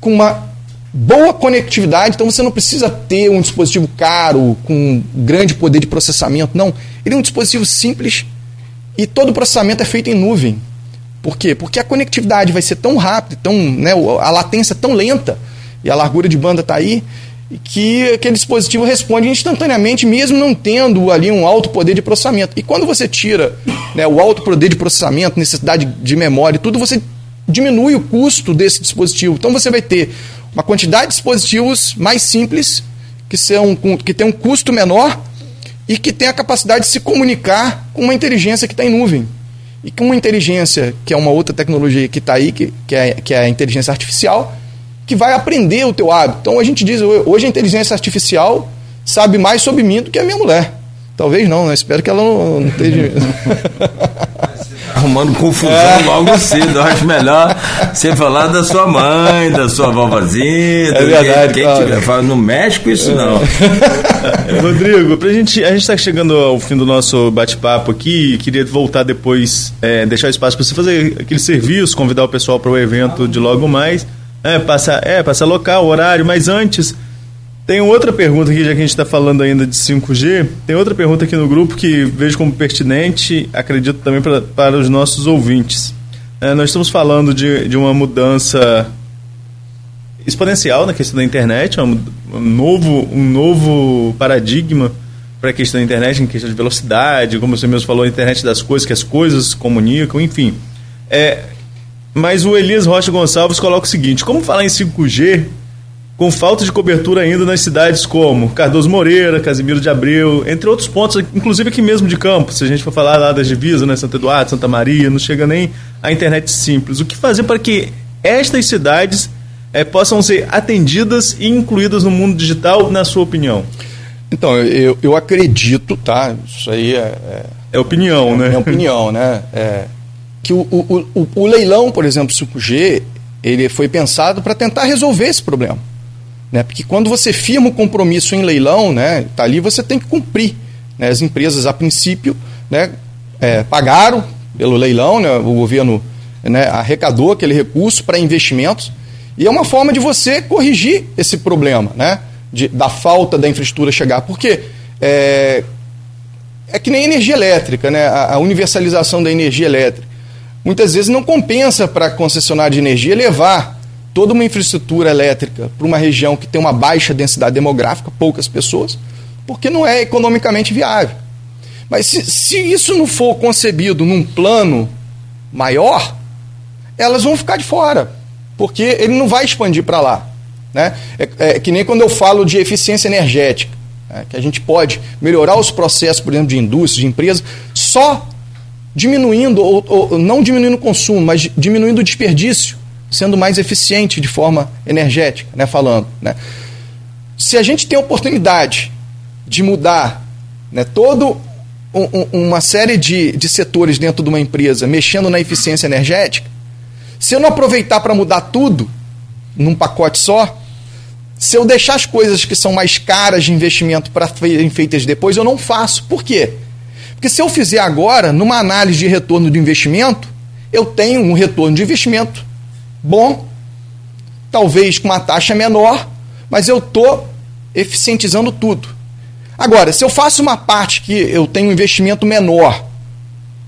com uma boa conectividade, então você não precisa ter um dispositivo caro, com grande poder de processamento, não. Ele é um dispositivo simples e todo o processamento é feito em nuvem. Por quê? Porque a conectividade vai ser tão rápida, tão, né, a latência é tão lenta, e a largura de banda está aí, que aquele dispositivo responde instantaneamente, mesmo não tendo ali um alto poder de processamento. E quando você tira né, o alto poder de processamento, necessidade de memória e tudo, você diminui o custo desse dispositivo. Então você vai ter uma quantidade de dispositivos mais simples, que, são, que tem um custo menor e que tem a capacidade de se comunicar com uma inteligência que está em nuvem. E com uma inteligência, que é uma outra tecnologia que está aí, que, que, é, que é a inteligência artificial, que vai aprender o teu hábito. Então a gente diz, hoje a inteligência artificial sabe mais sobre mim do que a minha mulher. Talvez não, né? Espero que ela não, não esteja. [LAUGHS] arrumando confusão é. logo cedo. Eu acho melhor você falar da sua mãe, da sua vovozinha. É verdade, quem, tiver, fala, no México isso não. Rodrigo, pra gente, a gente está chegando ao fim do nosso bate-papo aqui. Queria voltar depois, é, deixar espaço para você fazer aquele serviço, convidar o pessoal para o evento de logo mais. É, passa, é, passa local, horário, mas antes tem outra pergunta aqui, já que a gente está falando ainda de 5G. Tem outra pergunta aqui no grupo que vejo como pertinente, acredito também pra, para os nossos ouvintes. É, nós estamos falando de, de uma mudança exponencial na questão da internet, um, um novo, um novo paradigma para a questão da internet, em questão de velocidade, como você mesmo falou, a internet das coisas, que as coisas comunicam, enfim. É, mas o Elias Rocha Gonçalves coloca o seguinte: como falar em 5G com falta de cobertura ainda nas cidades como Cardoso Moreira, Casimiro de Abreu, entre outros pontos, inclusive aqui mesmo de campo, se a gente for falar lá das divisas, né, Santo Eduardo, Santa Maria, não chega nem a internet simples. O que fazer para que estas cidades é, possam ser atendidas e incluídas no mundo digital, na sua opinião? Então, eu, eu acredito, tá? Isso aí é. É, é opinião, é, né? É opinião, né? É, que o, o, o, o leilão, por exemplo, 5G, ele foi pensado para tentar resolver esse problema. Né? Porque quando você firma o um compromisso em leilão, né, tá ali você tem que cumprir. Né? As empresas, a princípio, né, é, pagaram pelo leilão, né, o governo né, arrecadou aquele recurso para investimentos, e é uma forma de você corrigir esse problema né, de, da falta da infraestrutura chegar. Porque é, é que nem energia elétrica, né, a, a universalização da energia elétrica. Muitas vezes não compensa para a concessionária de energia levar toda uma infraestrutura elétrica para uma região que tem uma baixa densidade demográfica, poucas pessoas, porque não é economicamente viável. Mas se, se isso não for concebido num plano maior, elas vão ficar de fora, porque ele não vai expandir para lá. Né? É, é, que nem quando eu falo de eficiência energética, né? que a gente pode melhorar os processos, por exemplo, de indústria, de empresa, só diminuindo, ou, ou não diminuindo o consumo, mas diminuindo o desperdício sendo mais eficiente de forma energética, né, falando. Né? Se a gente tem a oportunidade de mudar né, todo um, uma série de, de setores dentro de uma empresa mexendo na eficiência energética, se eu não aproveitar para mudar tudo num pacote só, se eu deixar as coisas que são mais caras de investimento para serem feitas depois, eu não faço. Por quê? Porque se eu fizer agora, numa análise de retorno de investimento, eu tenho um retorno de investimento bom, talvez com uma taxa menor, mas eu estou eficientizando tudo. Agora, se eu faço uma parte que eu tenho um investimento menor,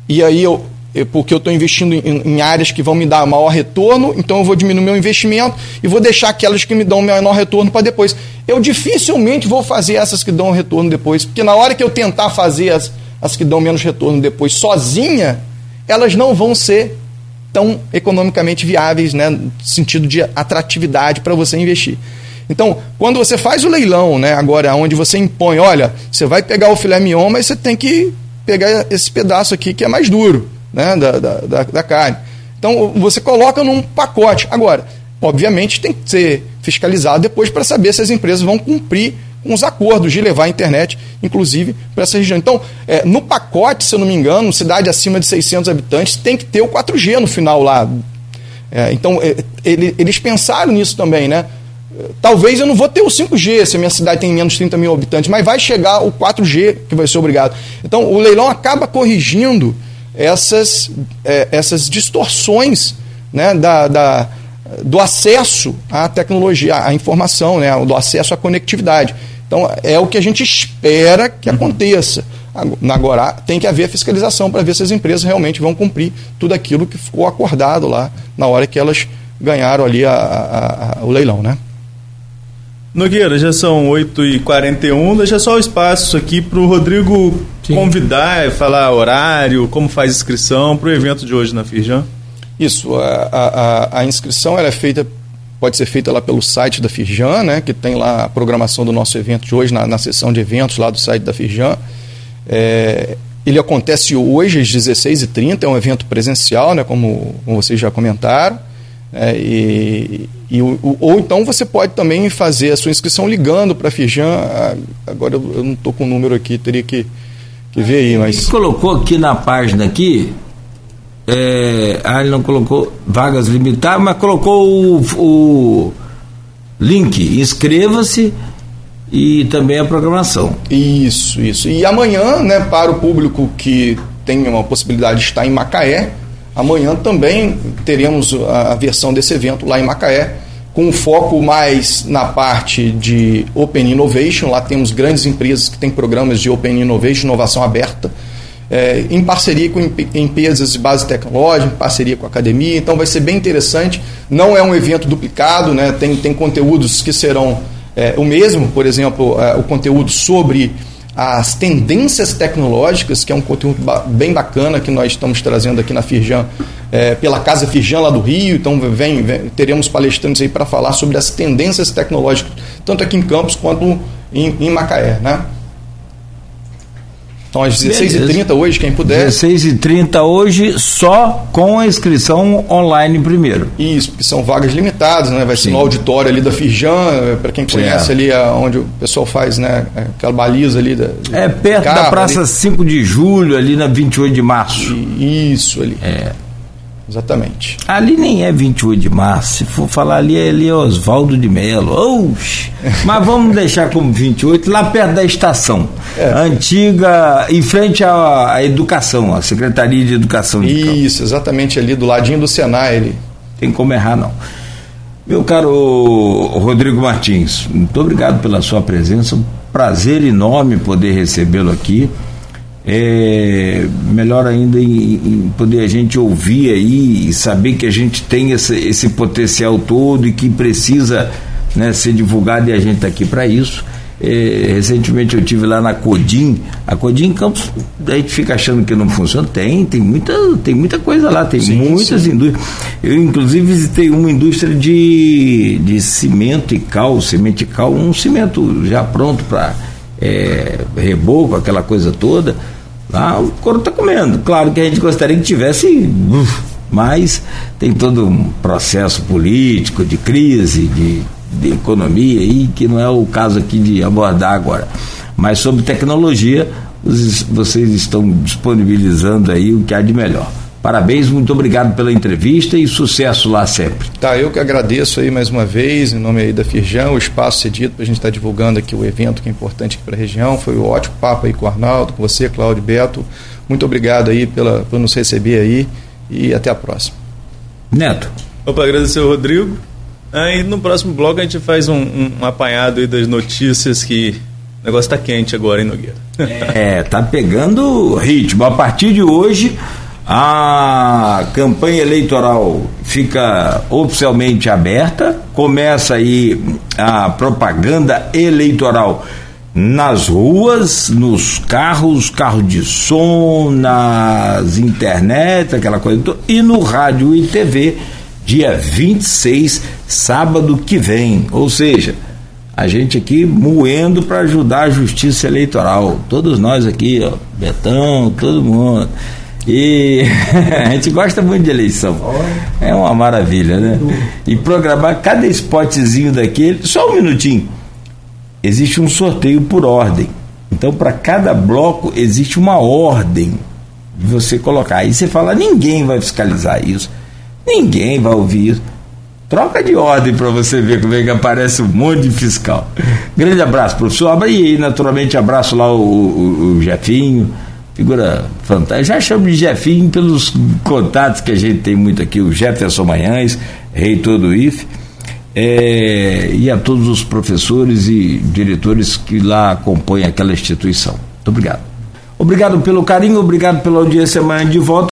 e aí eu, porque eu estou investindo em, em, áreas que vão me dar maior retorno, então eu vou diminuir meu investimento e vou deixar aquelas que me dão menor retorno para depois. Eu dificilmente vou fazer essas que dão retorno depois, porque na hora que eu tentar fazer as, as que dão menos retorno depois sozinha, elas não vão ser tão economicamente viáveis, né, no sentido de atratividade para você investir. Então, quando você faz o leilão, né, agora onde você impõe, olha, você vai pegar o filé mignon, mas você tem que pegar esse pedaço aqui que é mais duro, né, da, da, da carne. Então, você coloca num pacote. Agora, obviamente, tem que ser fiscalizado depois para saber se as empresas vão cumprir os acordos de levar a internet, inclusive, para essa região. Então, é, no pacote, se eu não me engano, cidade acima de 600 habitantes, tem que ter o 4G no final lá. É, então, é, ele, eles pensaram nisso também, né? Talvez eu não vou ter o 5G se a minha cidade tem menos de 30 mil habitantes, mas vai chegar o 4G que vai ser obrigado. Então, o leilão acaba corrigindo essas, é, essas distorções né, da, da do acesso à tecnologia, à informação, né, do acesso à conectividade. Então, é o que a gente espera que uhum. aconteça. Agora, tem que haver fiscalização para ver se as empresas realmente vão cumprir tudo aquilo que ficou acordado lá na hora que elas ganharam ali a, a, a, o leilão, né? Nogueira, já são 8h41, deixa só o espaço aqui para o Rodrigo Sim. convidar, falar horário, como faz inscrição para o evento de hoje na Firjan. Isso, a, a, a inscrição é feita pode ser feita lá pelo site da Firjan, né, que tem lá a programação do nosso evento de hoje, na, na seção de eventos lá do site da Firjan. É, ele acontece hoje às 16h30, é um evento presencial, né, como, como vocês já comentaram. É, e, e, ou então você pode também fazer a sua inscrição ligando para a Firjan. Agora eu, eu não estou com o número aqui, teria que, que ver aí. Mas... Ele colocou aqui na página aqui É, ah, ele não colocou vagas limitadas, mas colocou o, o link. Inscreva-se e também a programação. Isso, isso. E amanhã, né, para o público que tem uma possibilidade de estar em Macaé, amanhã também teremos a, versão desse evento lá em Macaé, com um foco mais na parte de Open Innovation. Lá temos grandes empresas que têm programas de Open Innovation, inovação aberta, é, em parceria com empresas de base tecnológica, em parceria com a academia. Então vai ser bem interessante. Não é um evento duplicado, né? tem, tem conteúdos que serão é, o mesmo, por exemplo, é, o conteúdo sobre as tendências tecnológicas, que é um conteúdo bem bacana que nós estamos trazendo aqui na Firjan, é, pela Casa Firjan lá do Rio. Então, vem, vem teremos palestrantes aí para falar sobre as tendências tecnológicas, tanto aqui em Campos quanto em, em Macaé. Né? Então, às 16h30 hoje, quem puder. 16h30 hoje, só com a inscrição online primeiro. Isso, porque são vagas limitadas, né? Vai Sim. ser no auditório ali da Firjan, é, para quem conhece é. ali onde o pessoal faz, né? Aquela baliza ali. Da, é perto da Praça ali. 5 de Julho, ali na 28 de março. Isso ali. É. Exatamente. Ali nem é 28 de março, se for falar ali, é ali é Oswaldo de Melo. Oxi. Mas vamos deixar como 28, lá perto da estação. É. Antiga, em frente à, à, educação, a Secretaria de Educação de Isso, Campo. exatamente ali do ladinho do Senai. Ele. Tem como errar, não. Meu caro Rodrigo Martins, muito obrigado pela sua presença. Um prazer enorme poder recebê-lo aqui é, melhor ainda em, em, poder a gente ouvir aí e saber que a gente tem esse, esse potencial todo e que precisa né, ser divulgado e a gente está aqui para isso. É, recentemente eu tive lá na Codim, a Codim Campos, a gente fica achando que não funciona, tem, tem muita, tem muita coisa lá, tem sim, muitas sim. indústrias. Eu inclusive visitei uma indústria de, de cimento e cal, cimento e cal, um cimento já pronto para é, reboco, aquela coisa toda, lá o couro está comendo. Claro que a gente gostaria que tivesse, mas tem todo um processo político, de crise, de, de economia, aí, que não é o caso aqui de abordar agora. Mas sobre tecnologia, vocês estão disponibilizando aí o que há de melhor. Parabéns, muito obrigado pela entrevista e sucesso lá sempre. Tá, eu que agradeço aí mais uma vez, em nome aí da Firjão, o espaço cedido para a gente estar tá divulgando aqui o evento que é importante aqui para a região. Foi um ótimo papo aí com o Arnaldo, com você, Cláudio Beto. Muito obrigado aí pela, por nos receber aí e até a próxima. Neto. Opa, agradecer ao Rodrigo. Aí no próximo bloco a gente faz um, um, um apanhado aí das notícias que o negócio está quente agora, hein, Nogueira? É, tá pegando ritmo. A partir de hoje a campanha eleitoral fica oficialmente aberta, começa aí a propaganda eleitoral nas ruas, nos carros, carro de som, nas internet, aquela coisa toda, e no rádio e TV, dia 26, sábado que vem. Ou seja, a gente aqui moendo para ajudar a justiça eleitoral. Todos nós aqui, ó, Betão, todo mundo. E [LAUGHS] a gente gosta muito de eleição. É uma maravilha, né? E programar cada spotzinho daquele, só um minutinho. Existe um sorteio por ordem. Então, para cada bloco, existe uma ordem de você colocar. Aí você fala: ninguém vai fiscalizar isso, ninguém vai ouvir isso. Troca de ordem para você ver como é que aparece um monte de fiscal. Grande abraço, professor. E naturalmente abraço lá o, o, o Jefinho figura fantástica. Já chamo de Jefinho pelos contatos que a gente tem muito aqui, o Jefferson Manhães, reitor do IFE, é, e a todos os professores e diretores que lá compõem aquela instituição. Muito obrigado. Obrigado pelo carinho, obrigado pela audiência amanhã de volta.